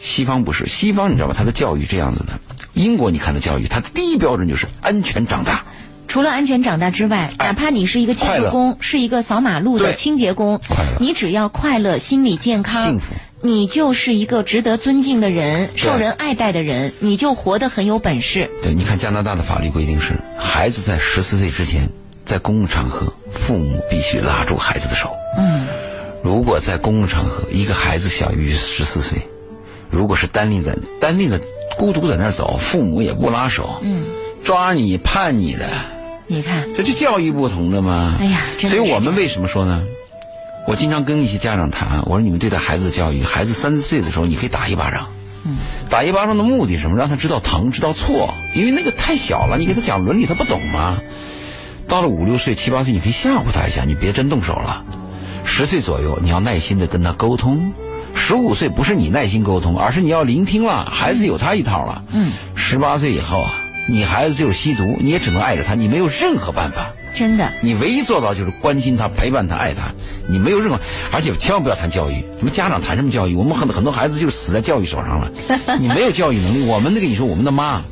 西方不是，西方你知道吧？他的教育这样子的。英国你看的教育，他的第一标准就是安全长大。除了安全长大之外，哎哪怕你是一个清洁工，是一个扫马路的清洁工，你只要快乐、心理健康、幸福你就是一个值得尊敬的人、受人爱戴的人，你就活得很有本事。对，你看加拿大的法律规定是，孩子在十四岁之前，在公共场合，父母必须拉住孩子的手。嗯如果在公共场合，一个孩子小于十四岁，如果是单立在单立的孤独在那儿走，父母也不拉手，嗯，抓你判你的，你看，这就教育不同的嘛。哎呀真的所以我们为什么说呢？我经常跟一些家长谈，我说你们对待孩子的教育，孩子三四岁的时候，你可以打一巴掌。嗯，打一巴掌的目的是什么？让他知道疼，知道错。因为那个太小了，你给他讲伦理，他不懂吗？到了五六岁、七八岁，你可以吓唬他一下，你别真动手了。十岁左右，你要耐心的跟他沟通。十五岁不是你耐心沟通，而是你要聆听了，孩子有他一套了。嗯，十八岁以后啊，你孩子就是吸毒，你也只能爱着他，你没有任何办法。真的，你唯一做到就是关心他、陪伴他、爱他，你没有任何，而且千万不要谈教育。什么家长谈什么教育？我们很很多孩子就是死在教育手上了。你没有教育能力，我们那个你说我们的妈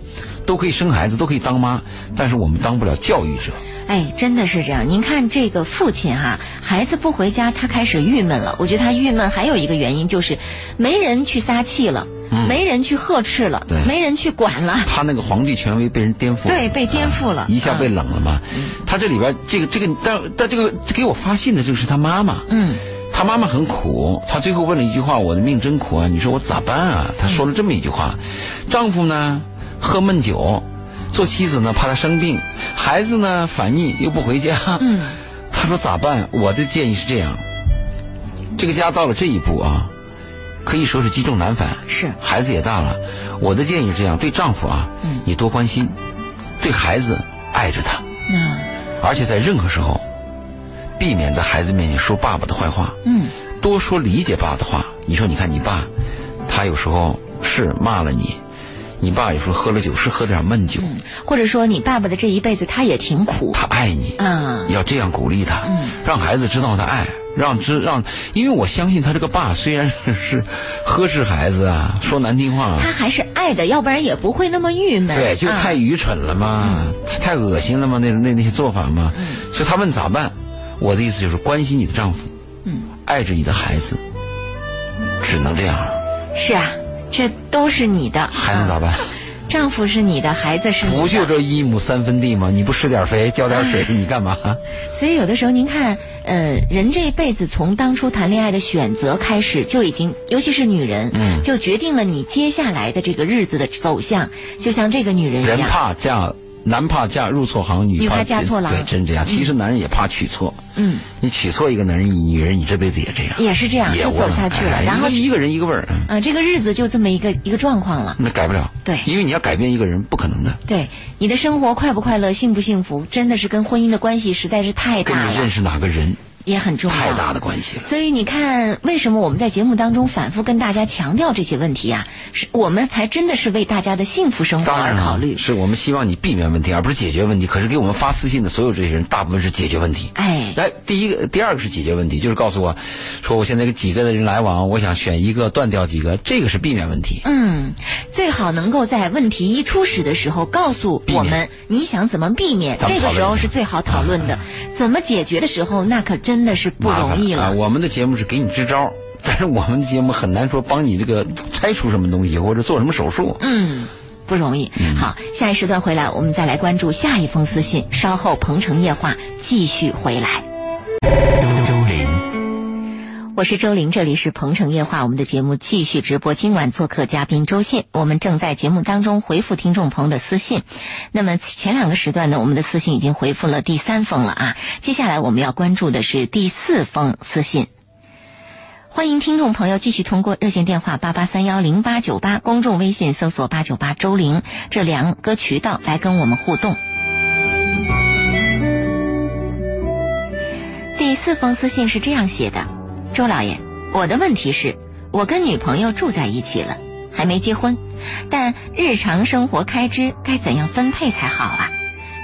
都可以生孩子，都可以当妈，但是我们当不了教育者。哎，真的是这样。您看这个父亲哈，孩子不回家，他开始郁闷了。我觉得他郁闷还有一个原因就是没人去撒气了，嗯没人去呵斥了对，没人去管了。他那个皇帝权威被人颠覆了，对被颠覆了啊一下被冷了嘛。他这里边这个这个，但但这个给我发信的这个是他妈妈，嗯他妈妈很苦，他最后问了一句话：“我的命真苦啊！你说我咋办啊？”他说了这么一句话：“丈夫呢喝闷酒，做妻子呢怕他生病，孩子呢反逆又不回家。”嗯，他说咋办？我的建议是这样：这个家到了这一步啊，可以说是积重难返。是孩子也大了，我的建议是这样：对丈夫啊，嗯你多关心；对孩子爱着他，嗯而且在任何时候，避免在孩子面前说爸爸的坏话。嗯多说理解爸的话。你说，你看你爸，他有时候是骂了你，你爸有时候喝了酒是喝点闷酒，嗯，或者说你爸爸的这一辈子他也挺苦。他爱你，嗯。要这样鼓励他，嗯。让孩子知道他爱，让知让，因为我相信他这个爸虽然是是呵斥孩子啊，说难听话，他还是爱的，要不然也不会那么郁闷。对，就啊太愚蠢了嘛，太太恶心了嘛，那那那些做法嘛，嗯。所以他问咋办？我的意思就是关心你的丈夫，嗯，爱着你的孩子，只能这样，是啊，这都是你的，还能咋办？啊丈夫是你的，孩子是你的，不就这一亩三分地吗？你不施点肥，浇点水，你干嘛？所以有的时候您看，呃，人这一辈子从当初谈恋爱的选择开始，就已经，尤其是女人，嗯就决定了你接下来的这个日子的走向。就像这个女人一人，怕嫁，男怕嫁入错行，女女怕嫁错郎对，真这样。其实男人也怕娶错，嗯，你娶错一个男人，女人你这辈子也这样，也是这样，就走下去了。哎然后，一个人一个味儿，嗯呃，这个日子就这么一个一个状况了。那改不了。对因为你要改变一个人，不可能的。对，你的生活快不快乐、幸不幸福，真的是跟婚姻的关系实在是太大了，跟你认识哪个人也很重要。太大的关系了。所以你看，为什么我们在节目当中反复跟大家强调这些问题啊？是我们才真的是为大家的幸福生活当然了而考虑。是我们希望你避免问题，而不是解决问题。可是给我们发私信的所有这些人，大部分是解决问题。哎，来，第一个、第二个是解决问题，就是告诉我，说我现在跟几个的人来往，我想选一个断掉几个，这个是避免问题。嗯，最好能够在问题一初始的时候告诉我们你想怎么避免，这个时候是最好讨论的。怎么解决的时候，那可真的是不容易了。啊！我们的节目是给你支招，但是我们的节目很难说帮你这个拆除什么东西或者做什么手术。嗯，不容易。嗯好，下一时段回来，我们再来关注下一封私信。稍后鹏城夜话继续回来。周周玲。我是周玲，这里是鹏城夜话，我们的节目继续直播。今晚做客嘉宾周信，我们正在节目当中回复听众朋友的私信。那么前两个时段呢，我们的私信已经回复了第三封了啊。接下来我们要关注的是第四封私信。欢迎听众朋友继续通过热线电话八八三幺零八九八，公众微信搜索八九八周玲这两个渠道来跟我们互动。第四封私信是这样写的：周老爷，我的问题是，我跟女朋友住在一起了，还没结婚，但日常生活开支该怎样分配才好啊？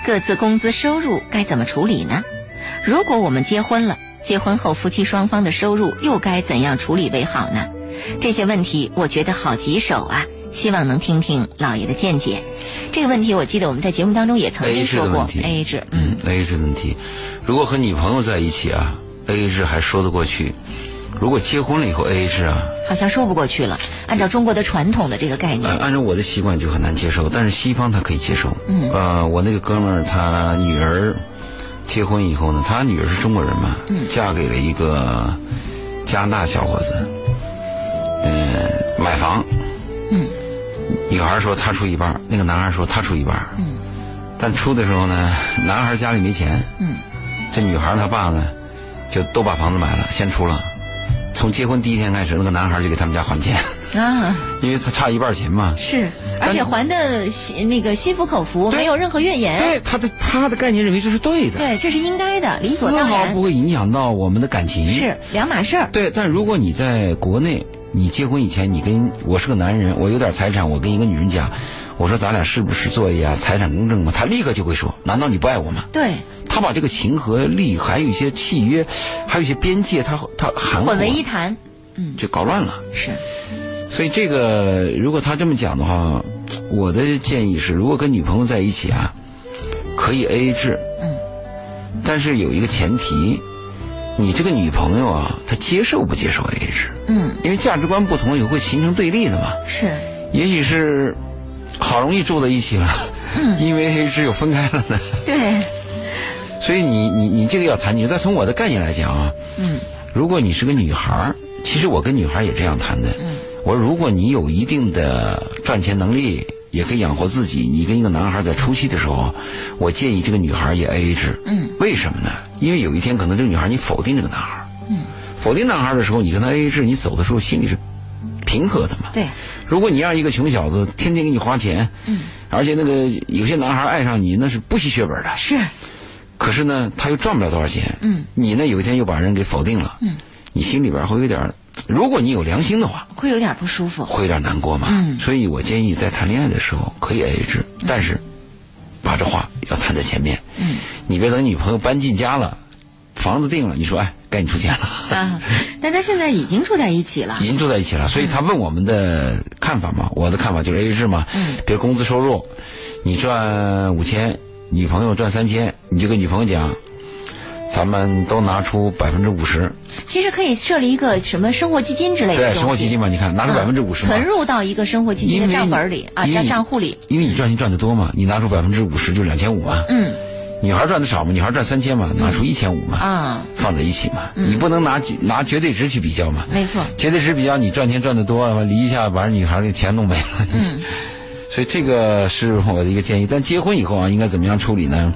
各自工资收入该怎么处理呢？如果我们结婚了，结婚后夫妻双方的收入又该怎样处理为好呢？这些问题我觉得好棘手啊，希望能听听老爷的见解。这个问题我记得我们在节目当中也曾经说过 A 制，嗯，A 制的问题，如果和女朋友在一起啊，A 制还说得过去。如果结婚了以后 A 制啊，好像说不过去了。按照中国的传统的这个概念呃，，按照我的习惯就很难接受，但是西方他可以接受。嗯呃，我那个哥们儿他女儿结婚以后呢，他女儿是中国人嘛，嗯嫁给了一个加拿大小伙子，呃，买房，嗯女孩说她出一半，那个男孩说他出一半，嗯但出的时候呢，男孩家里没钱，嗯这女孩她爸呢就都把房子买了，先出了。从结婚第一天开始，那个男孩就给他们家还钱，啊，因为他差一半钱嘛。是，而且还的心那个心服口服，没有任何怨言。对，他的他的概念认为这是对的，对，这是应该的，理所当然毫不。会影响到我们的感情。是两码事儿。对，但如果你在国内，你结婚以前，你跟我是个男人，我有点财产，我跟一个女人讲，我说咱俩是不是做一下，财产公证嘛？他立刻就会说，难道你不爱我吗？对，他把这个情和利，还有一些契约，还有一些边界，他他含混为一谈。嗯，就搞乱了。是，所以这个如果他这么讲的话，我的建议是，如果跟女朋友在一起啊，可以 A A 制，嗯，但是有一个前提，你这个女朋友啊，她接受不接受 A A 制？嗯，因为价值观不同，也会形成对立的嘛。是，也许是好容易住在一起了，嗯因为制又分开了呢。对，所以你你你这个要谈，你再从我的概念来讲啊，嗯如果你是个女孩儿，其实我跟女孩儿也这样谈的。嗯我说如果你有一定的赚钱能力，也可以养活自己，你跟一个男孩在初期的时候，我建议这个女孩也 A A 制。嗯为什么呢？因为有一天可能这个女孩你否定这个男孩，嗯，否定男孩的时候，你跟他 A A 制，你走的时候心里是平和的嘛。对，如果你让一个穷小子天天给你花钱，嗯，而且那个有些男孩爱上你，那是不惜血本的。是，可是呢，他又赚不了多少钱。嗯你呢，有一天又把人给否定了。嗯，你心里边会有点，如果你有良心的话，会有点不舒服。会有点难过嘛。嗯所以我建议在谈恋爱的时候可以 AA 制，但是把这话要谈在前面。嗯你别等女朋友搬进家了，房子定了，你说哎，该你出钱了。啊，但他现在已经住在一起了已。经住在一起了，所以他问我们的看法嘛，我的看法就是 A A 制嘛。嗯比如工资收入，你赚五千，女朋友赚三千，你就跟女朋友讲，咱们都拿出百分之五十，其实可以设立一个什么生活基金之类的对生活基金嘛，你看拿出嗯百分之五十，存入到一个生活基金的账本里啊，账账户里。因为你赚钱赚得多嘛，你拿出百分之五十就两千五嘛。嗯女孩赚的少嘛，女孩赚三千嘛，拿出一千五嘛，啊，放在一起嘛，嗯你不能拿拿绝对值去比较嘛。没错。绝对值比较，你赚钱赚的多，离一下把女孩的钱弄没了。嗯 所以这个是我的一个建议。但结婚以后啊，应该怎么样处理呢？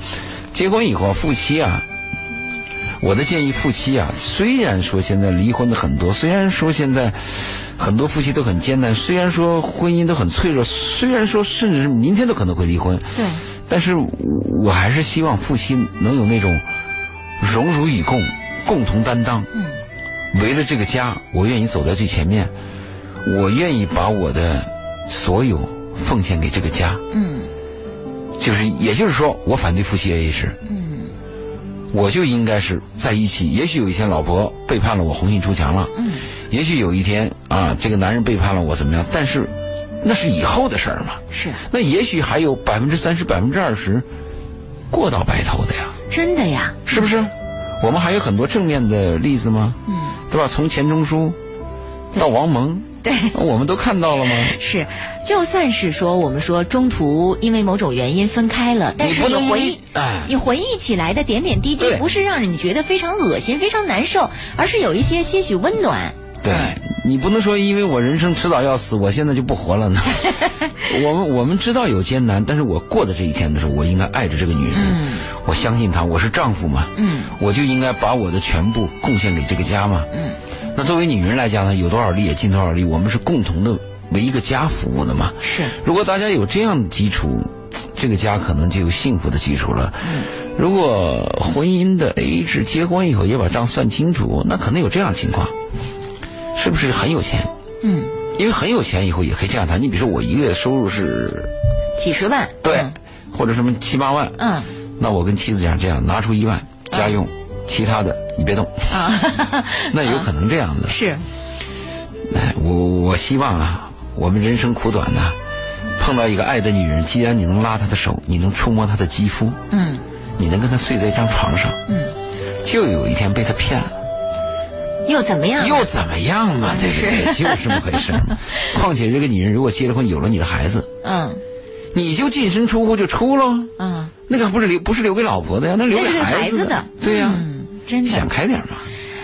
结婚以后，夫妻啊，我的建议，夫妻啊，虽然说现在离婚的很多，虽然说现在很多夫妻都很艰难，虽然说婚姻都很脆弱，虽然说甚至是明天都可能会离婚，对，但是我我还是希望夫妻能有那种荣辱与共，共同担当。嗯为了这个家，我愿意走在最前面，我愿意把我的所有奉献给这个家。嗯就是，也就是说，我反对夫妻 AA 制，嗯我就应该是在一起。也许有一天老婆背叛了我，红杏出墙了；嗯，也许有一天啊，这个男人背叛了我，怎么样？但是那是以后的事儿嘛。是那也许还有百分之三十、百分之二十过到白头的呀，真的呀。是不是？我们还有很多正面的例子吗？嗯，对吧？从钱钟书到王蒙，对。我们都看到了吗？是，就算是说我们说中途因为某种原因分开了，但是你回忆，哎你回忆起来的点点滴滴，不是让你觉得非常恶心、非常难受，而是有一些些许温暖。对。你不能说因为我人生迟早要死，我现在就不活了呢。我们我们知道有艰难，但是我过的这一天的时候，我应该爱着这个女人，嗯。我相信她，我是丈夫嘛，嗯。我就应该把我的全部贡献给这个家嘛。嗯，那作为女人来讲呢，有多少力也尽多少力，我们是共同的为一个家服务的嘛。是，如果大家有这样的基础，这个家可能就有幸福的基础了。嗯。如果婚姻的 A 制，结婚以后也把账算清楚，那可能有这样情况，是不是很有钱？嗯，因为很有钱以后也可以这样谈。你比如说我一个月收入是几十万。对，或者什么七八万，嗯。那我跟妻子讲这样，拿出一万家用，其他的你别动。嗯啊那有可能这样的。是，哎，我我希望啊，我们人生苦短呐、碰到一个爱的女人，既然你能拉她的手，你能触摸她的肌肤，嗯你能跟她睡在一张床上，嗯，就有一天被她骗了，又怎么样？又怎么样嘛？对不对？是就是这么回事。况且这个女人如果结了婚，有了你的孩子，嗯你就净身出户就出喽，嗯，那个不是留不是留给老婆的呀，那留给孩子的。对呀、嗯，真的。想开点嘛。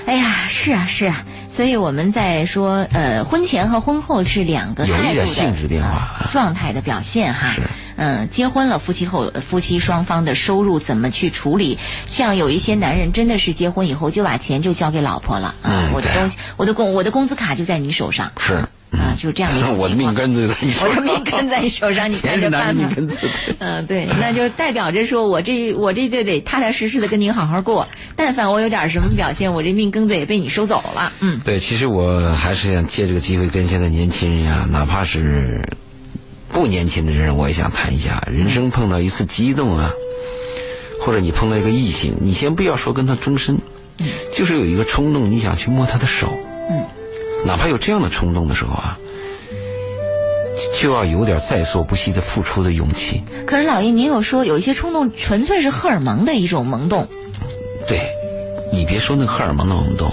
哎呀，是啊是啊，所以我们在说，呃，婚前和婚后是两个有一点态度的性质变化呃状态的表现哈。是嗯，结婚了，夫妻后夫妻双方的收入怎么去处理？像有一些男人真的是结婚以后就把钱就交给老婆了啊，嗯啊我的东西，我的工我的工资卡就在你手上，是啊，就这样的一种 我的命根子在你手我的命根在你手上，你看着钱是男办吧命根子。嗯，对，那就代表着说我这我这就得踏踏实实的跟您好好过。但凡我有点什么表现，我这命根子也被你收走了。嗯，对，其实我还是想借这个机会跟现在年轻人呀，哪怕是不年轻的人，我也想谈一下，人生碰到一次激动啊，或者你碰到一个异性，你先不要说跟他终身，就是有一个冲动，你想去摸他的手，嗯，哪怕有这样的冲动的时候啊，就要有点在所不惜的付出的勇气。可是老爷，您有说有一些冲动纯粹是荷尔蒙的一种萌动。对，你别说那荷尔蒙的萌动，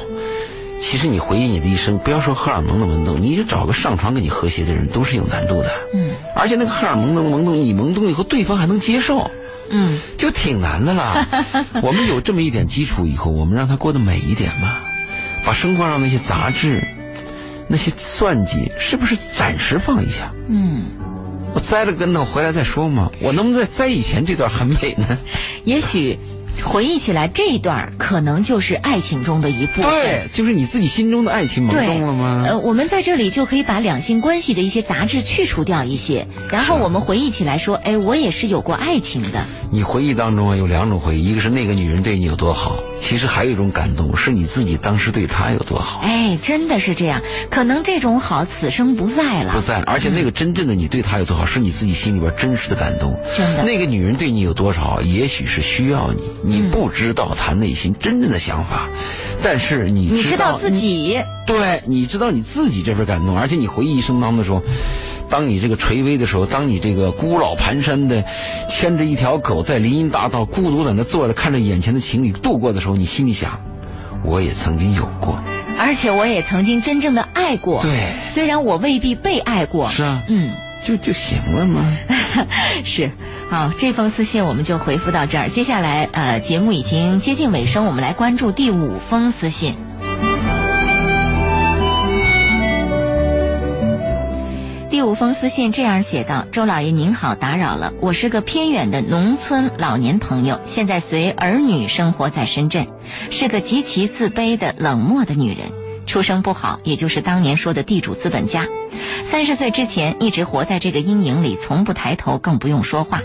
其实你回忆你的一生，不要说荷尔蒙的萌动，你就找个上床跟你和谐的人，都是有难度的。嗯而且那个荷尔蒙的萌动，你萌动以后，对方还能接受，嗯，就挺难的啦。我们有这么一点基础以后，我们让他过得美一点嘛，把生活上那些杂质、那些算计，是不是暂时放一下？嗯，我栽了跟头回来再说嘛。我能不能在栽以前这段很美呢？也许回忆起来这一段可能就是爱情中的一部分。对，就是你自己心中的爱情萌，动了吗？呃，我们在这里就可以把两性关系的一些杂质去除掉一些，然后我们回忆起来说，哎，我也是有过爱情的。你回忆当中啊有两种回忆，一个是那个女人对你有多好，其实还有一种感动是你自己当时对她有多好。哎，真的是这样，可能这种好此生不在了。不在，而且那个真正的你对她有多好，是你自己心里边真实的感动。真的那个女人对你有多少，也许是需要你，你嗯不知道他内心真正的想法，但是你知你知道自己，对，你知道你自己这份感动，而且你回忆一生当中的时候，当你这个垂危的时候，当你这个孤老蹒跚的牵着一条狗在林荫大道孤独在那坐着，看着眼前的情侣度过的时候，你心里想，我也曾经有过。而且我也曾经真正的爱过。对虽然我未必被爱过。是啊嗯。就就行了吗？是，好，这封私信我们就回复到这儿。接下来，呃，节目已经接近尾声，我们来关注第五封私信。第五封私信这样写道：“周老爷您好，打扰了，我是个偏远的农村老年朋友，现在随儿女生活在深圳，是个极其自卑的冷漠的女人。”出生不好，也就是当年说的地主资本家。三十岁之前一直活在这个阴影里，从不抬头，更不用说话。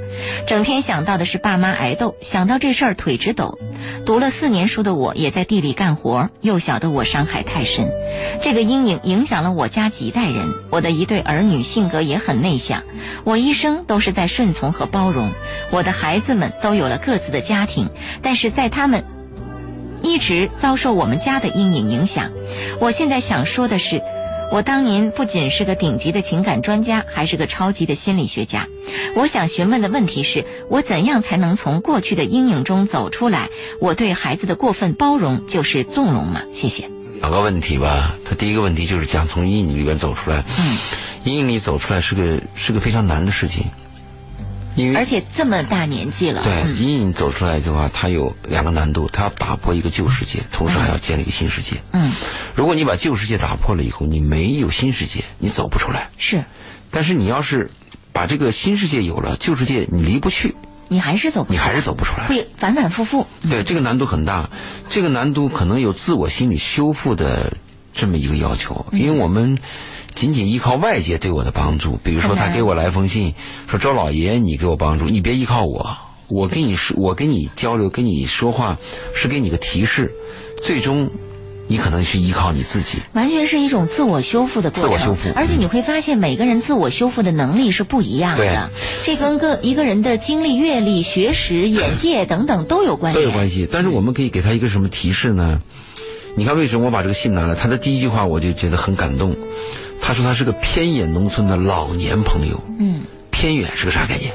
整天想到的是爸妈挨斗，想到这事儿腿直抖。读了四年书的我，也在地里干活，幼小的我伤害太深，这个阴影影响了我家几代人。我的一对儿女性格也很内向，我一生都是在顺从和包容。我的孩子们都有了各自的家庭，但是在他们。一直遭受我们家的阴影影响。我现在想说的是，我当年不仅是个顶级的情感专家，还是个超级的心理学家。我想询问的问题是，我怎样才能从过去的阴影中走出来？我对孩子的过分包容就是纵容吗？谢谢。两个问题吧，他第一个问题就是讲从阴影里边走出来，嗯，阴影里走出来是个是个非常难的事情，因为而且这么大年纪了，对嗯。阴影走出来的话，它有两个难度，它要打破一个旧世界，同时还要建立一个新世界。嗯，如果你把旧世界打破了以后，你没有新世界，你走不出来。是。但是你要是把这个新世界有了，旧世界你离不去，你还是走不出来，你还是走不出来。会反反复复。对，这个难度很大，这个难度可能有自我心理修复的这么一个要求，嗯。因为我们仅仅依靠外界对我的帮助，比如说他给我来封信，说周老爷你给我帮助，你别依靠我，我跟你说，我跟你交流，跟你说话是给你个提示，最终你可能是依靠你自己。完全是一种自我修复的过程，自我修复而且你会发现每个人自我修复的能力是不一样的，这跟个一个人的经历、阅历、学识、眼界等等都有关系。都有关系。但是我们可以给他一个什么提示呢？你看为什么我把这个信拿来？他的第一句话我就觉得很感动。他说他是个偏远农村的老年朋友。嗯，偏远是个啥概念？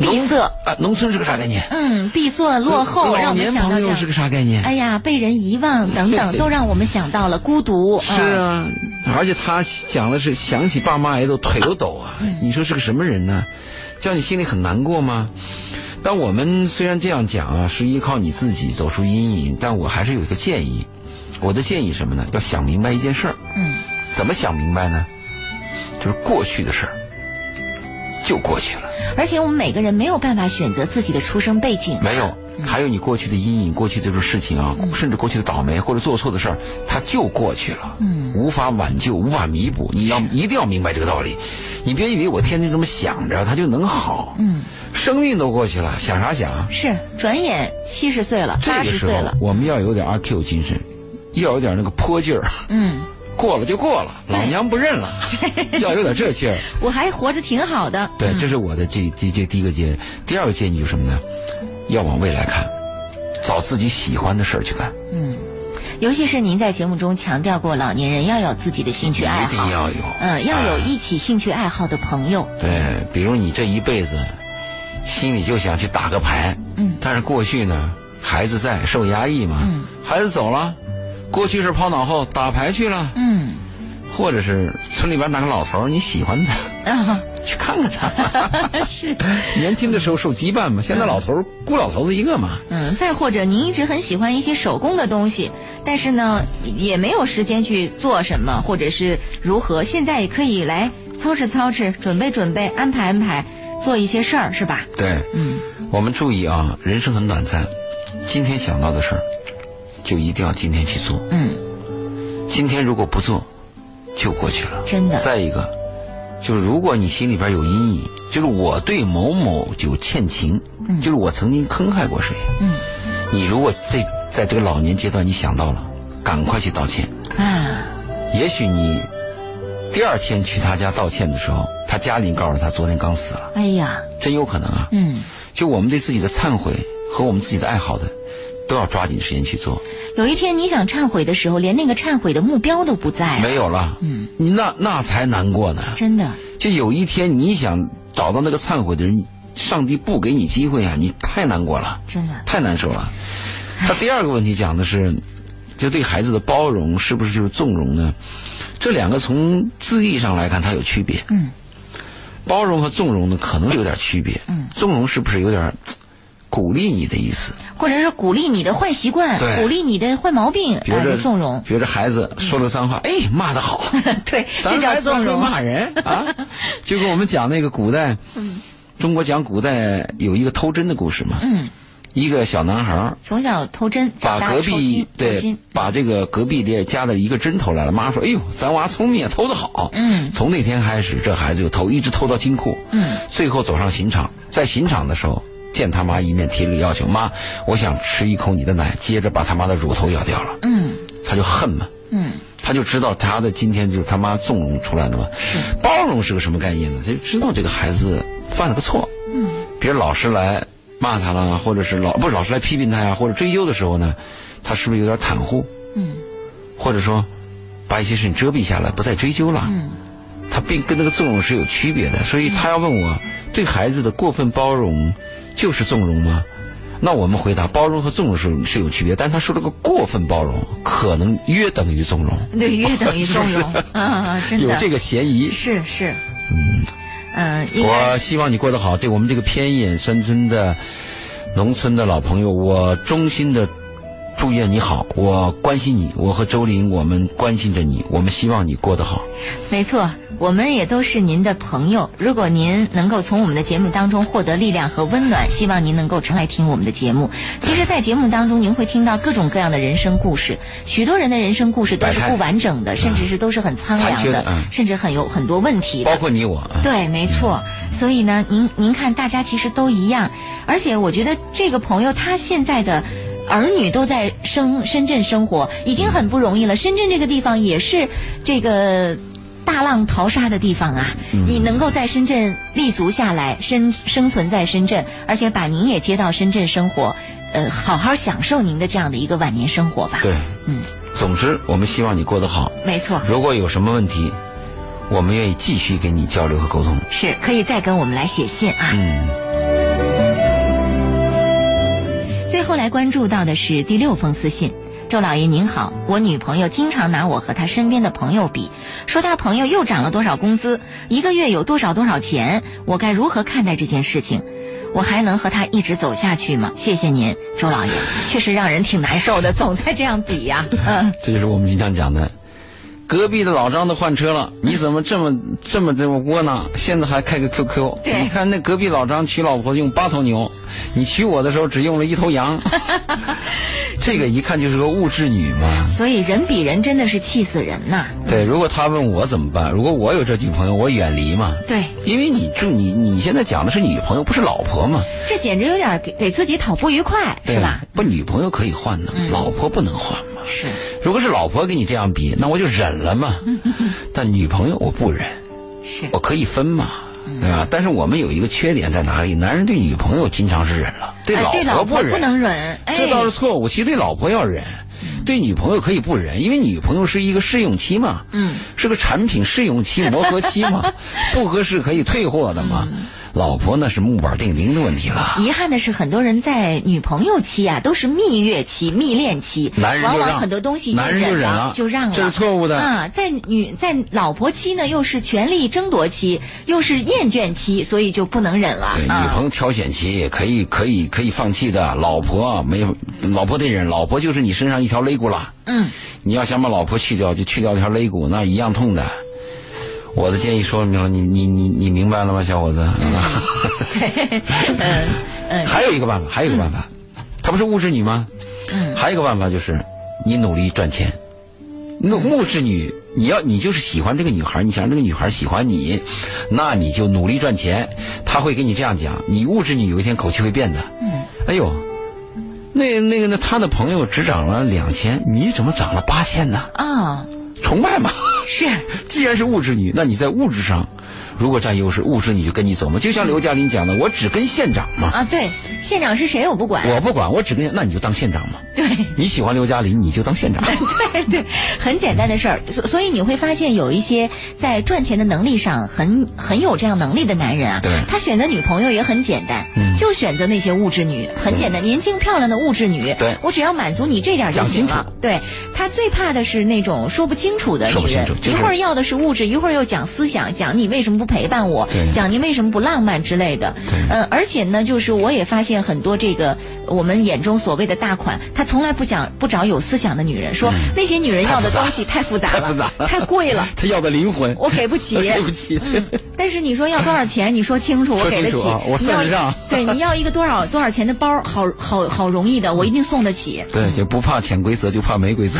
闭塞，啊，农村是个啥概念？嗯，闭塞、落后，让老我们年朋友是想到这样。个啥概念？哎呀，被人遗忘等等，都让我们想到了孤独。是啊，而且他讲的是想起爸妈挨揍腿都抖啊，嗯你说是个什么人呢？叫你心里很难过吗？但我们虽然这样讲啊，是依靠你自己走出阴影，但我还是有一个建议。我的建议什么呢？要想明白一件事儿。嗯怎么想明白呢？就是过去的事儿，就过去了。而且我们每个人没有办法选择自己的出生背景，没有，还有你过去的阴影，过去的这种事情啊，甚至过去的倒霉或者做错的事儿，它就过去了，嗯无法挽救，无法弥补。你要一定要明白这个道理，你别以为我天天这么想着，它就能好。嗯，生命都过去了，想啥想？是转眼七十岁了，八这个时候十岁了，我们要有点阿 Q 精神，要有点那个泼劲儿。嗯，过了就过了，老娘不认了，要有点这劲儿。我还活着挺好的，对，嗯。这是我的这这这第一个建议。第二个建议就是什么呢？要往未来看，找自己喜欢的事儿去干。嗯，尤其是您在节目中强调过，老年人要有自己的兴趣爱好，一定要有。嗯，要有哎一起兴趣爱好的朋友，对，比如你这一辈子心里就想去打个牌，嗯。但是过去呢，孩子在受压抑嘛，嗯。孩子走了，过去是抛脑后打牌去了，嗯，或者是村里边哪个老头你喜欢他，啊，去看看他。是。年轻的时候受羁绊嘛，现在老头儿孤老头子一个嘛。嗯，再或者您一直很喜欢一些手工的东西，但是呢也没有时间去做什么，或者是如何，现在也可以来操持操持，准备准备，安排安排，做一些事儿，是吧？对，嗯。我们注意啊，人生很短暂，今天想到的事儿，就一定要今天去做。嗯，今天如果不做，就过去了。真的再一个，就是如果你心里边有阴影，就是我对某某有欠情，嗯就是我曾经坑害过谁，嗯你如果在在这个老年阶段你想到了，赶快去道歉。啊，也许你第二天去他家道歉的时候，他家里告诉他昨天刚死了，哎呀，真有可能啊。嗯。就我们对自己的忏悔和我们自己的爱好的，都要抓紧时间去做。有一天你想忏悔的时候，连那个忏悔的目标都不在了。没有了，嗯，你那那才难过呢。真的，就有一天你想找到那个忏悔的人，上帝不给你机会啊，你太难过了，真的，太难受了。他第二个问题讲的是，就对孩子的包容是不是就是纵容呢？这两个从字义上来看，它有区别。嗯包容和纵容呢，可能有点区别。嗯纵容是不是有点鼓励你的意思？或者是鼓励你的坏习惯，鼓励你的坏毛病，呃比如这纵容。比如这孩子说了脏话，哎，骂的好。对，咱这叫纵容。骂人 啊，就跟我们讲那个古代，嗯中国讲古代有一个偷针的故事嘛。嗯，一个小男孩儿从小偷针，把隔壁对筋把这个隔壁的家的一个针偷来了，妈说：“哎呦，咱娃聪明，偷得好。”嗯从那天开始，这孩子就偷，一直偷到金库。嗯最后走上刑场，在刑场的时候见他妈一面，提了个要求：“妈，我想吃一口你的奶。”接着把他妈的乳头咬掉了，嗯他就恨嘛。嗯他就知道他的今天就是他妈纵容出来的嘛。包容是个什么概念呢？他就知道这个孩子犯了个错，嗯比如老师来骂他了，或者是老不是老师来批评他呀，或者追究的时候呢，他是不是有点袒护，嗯或者说把一些事情遮蔽下来，不再追究了？嗯他并跟那个纵容是有区别的，所以他要问我对孩子的过分包容就是纵容吗？那我们回答，包容和纵容是是有区别，但是他说了个过分包容，可能约等于纵容。对，约等于纵容 有这个嫌疑。是是，嗯，嗯，我希望你过得好。对我们这个偏远山村的农村的老朋友，我衷心的祝愿你好。我关心你，我和周林，我们关心着你，我们希望你过得好。没错，我们也都是您的朋友。如果您能够从我们的节目当中获得力量和温暖，希望您能够常来听我们的节目。其实，在节目当中，您会听到各种各样的人生故事，许多人的人生故事都是不完整的，甚至是都是很苍凉的甚至很有很多问题的。包括你我。啊对，没错。所以呢，您您看，大家其实都一样，而且我觉得这个朋友他现在的。儿女都在深深圳生活，已经很不容易了。深圳这个地方也是这个大浪淘沙的地方啊。嗯你能够在深圳立足下来，生生存在深圳，而且把您也接到深圳生活，呃，好好享受您的这样的一个晚年生活吧。对，嗯，总之我们希望你过得好。没错，如果有什么问题，我们愿意继续跟你交流和沟通。是可以再跟我们来写信啊。嗯，最后来关注到的是第六封私信。周老爷您好，我女朋友经常拿我和她身边的朋友比，说她朋友又涨了多少工资，一个月有多少多少钱，我该如何看待这件事情？我还能和她一直走下去吗？谢谢您，周老爷，确实让人挺难受的，总在这样比呀、嗯这就是我们经常讲的，隔壁的老张都换车了，你怎么这么这么这么窝囊？现在还开个 QQ？对你看那隔壁老张娶老婆用八头牛，你娶我的时候只用了一头羊，这个一看就是个物质女嘛。所以人比人真的是气死人呐。对，如果他问我怎么办，如果我有这女朋友，我远离嘛。对，因为你就你你现在讲的是女朋友，不是老婆嘛？这简直有点给给自己讨不愉快，对是吧？？不，女朋友可以换的，嗯老婆不能换嘛。是，如果是老婆跟你这样比，那我就忍了嘛。但女朋友我不忍，是我可以分嘛，嗯对吧？但是我们有一个缺点在哪里？男人对女朋友经常是忍了，对老婆不忍。婆不能忍，哎，这倒是错误。其实对老婆要忍，对女朋友可以不忍，因为女朋友是一个试用期嘛，嗯，是个产品试用期、磨合期嘛，不合适可以退货的嘛。嗯老婆那是木板钉钉的问题了。遗憾的是，很多人在女朋友期啊，都是蜜月期、蜜恋期，往往男人就让很多东西男人就忍忍了就让了，这是错误的啊。在女在老婆期呢，又是权力争夺期，又是厌倦期，所以就不能忍了对，啊。女朋友挑选期也可以可以可以放弃的，老婆没有，老婆得忍，老婆就是你身上一条肋骨了。嗯，你要想把老婆去掉，就去掉一条肋骨，那一样痛的。我的建议说明了，你你你你明白了吗，小伙子？嗯嗯 还有一个办法，还有一个办法，她不是物质女吗？嗯还有一个办法就是，你努力赚钱。那物质女，你要你就是喜欢这个女孩，你想让这个女孩喜欢你，那你就努力赚钱。她会跟你这样讲，你物质女有一天口气会变的。嗯，哎呦，那那个那他的朋友只涨了两千，你怎么涨了八千呢？啊，崇拜嘛。是，既然是物质女，那你在物质上如果占优势，物质你就跟你走嘛。就像刘嘉玲讲的，我只跟县长嘛，啊，对，县长是谁我不管，我不管，我只跟那你就当县长嘛。对。你喜欢刘嘉玲，你就当县长。对对，很简单的事儿，所所以你会发现有一些在赚钱的能力上很很有这样能力的男人啊，对他选择女朋友也很简单，嗯就选择那些物质女，很简单，年轻漂亮的物质女，对我只要满足你这点就行了。对他最怕的是那种说不清楚的说不女人一会儿要的是物质，一会儿又讲思想，讲你为什么不陪伴我，讲您为什么不浪漫之类的。嗯呃，而且呢，就是我也发现很多这个我们眼中所谓的大款，他从来不讲不找有思想的女人，说嗯那些女人要的东西太复杂太杂了，太贵了。他要的灵魂，我给不起，我给不起。嗯，但是你说要多少钱？你说清楚，我给得起啊。我算得上 对，你要一个多少多少钱的包，好好好容易的，我一定送得起。对，就不怕潜规则，就怕没规则。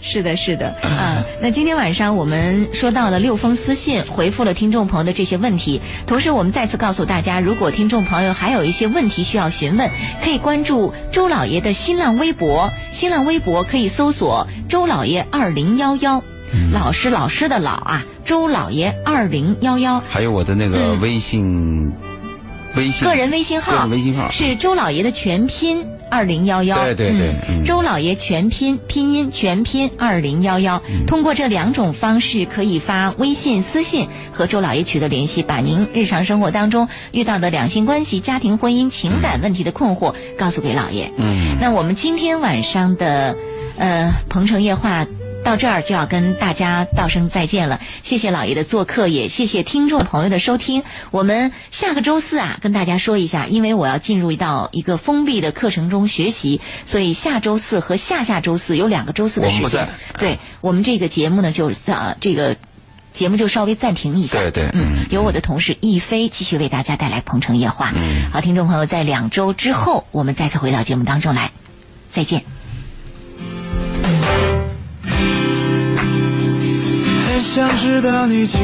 是的，是的，啊，那今天晚上我们说到了六封私信，回复了听众朋友的这些问题。同时，我们再次告诉大家，如果听众朋友还有一些问题需要询问，可以关注周老爷的新浪微博，新浪微博可以搜索“周老爷二零幺幺”，嗯老师老师的老啊，周老爷二零幺幺。还有我的那个嗯微信，微信。个人微信号，个人微信号。是周老爷的全拼二零幺幺，对对对嗯周老爷全拼拼音全拼二零幺幺嗯，通过这两种方式可以发微信私信和周老爷取得联系，把您日常生活当中遇到的两性关系、家庭婚姻、情感问题的困惑告诉给老爷。嗯，那我们今天晚上的呃鹏城夜话。到这儿就要跟大家道声再见了，谢谢老爷的做客，也谢谢听众朋友的收听。我们下个周四啊，跟大家说一下，因为我要进入到一个封闭的课程中学习，所以下周四和下下周四有两个周四的时间我们不在。对我们这个节目呢，就是呃这个。节目就稍微暂停一下，对对嗯嗯，由我的同事易飞继续为大家带来《鹏城夜话》。嗯好，听众朋友，在两周之后，我们再次回到节目当中来，再见。想知道你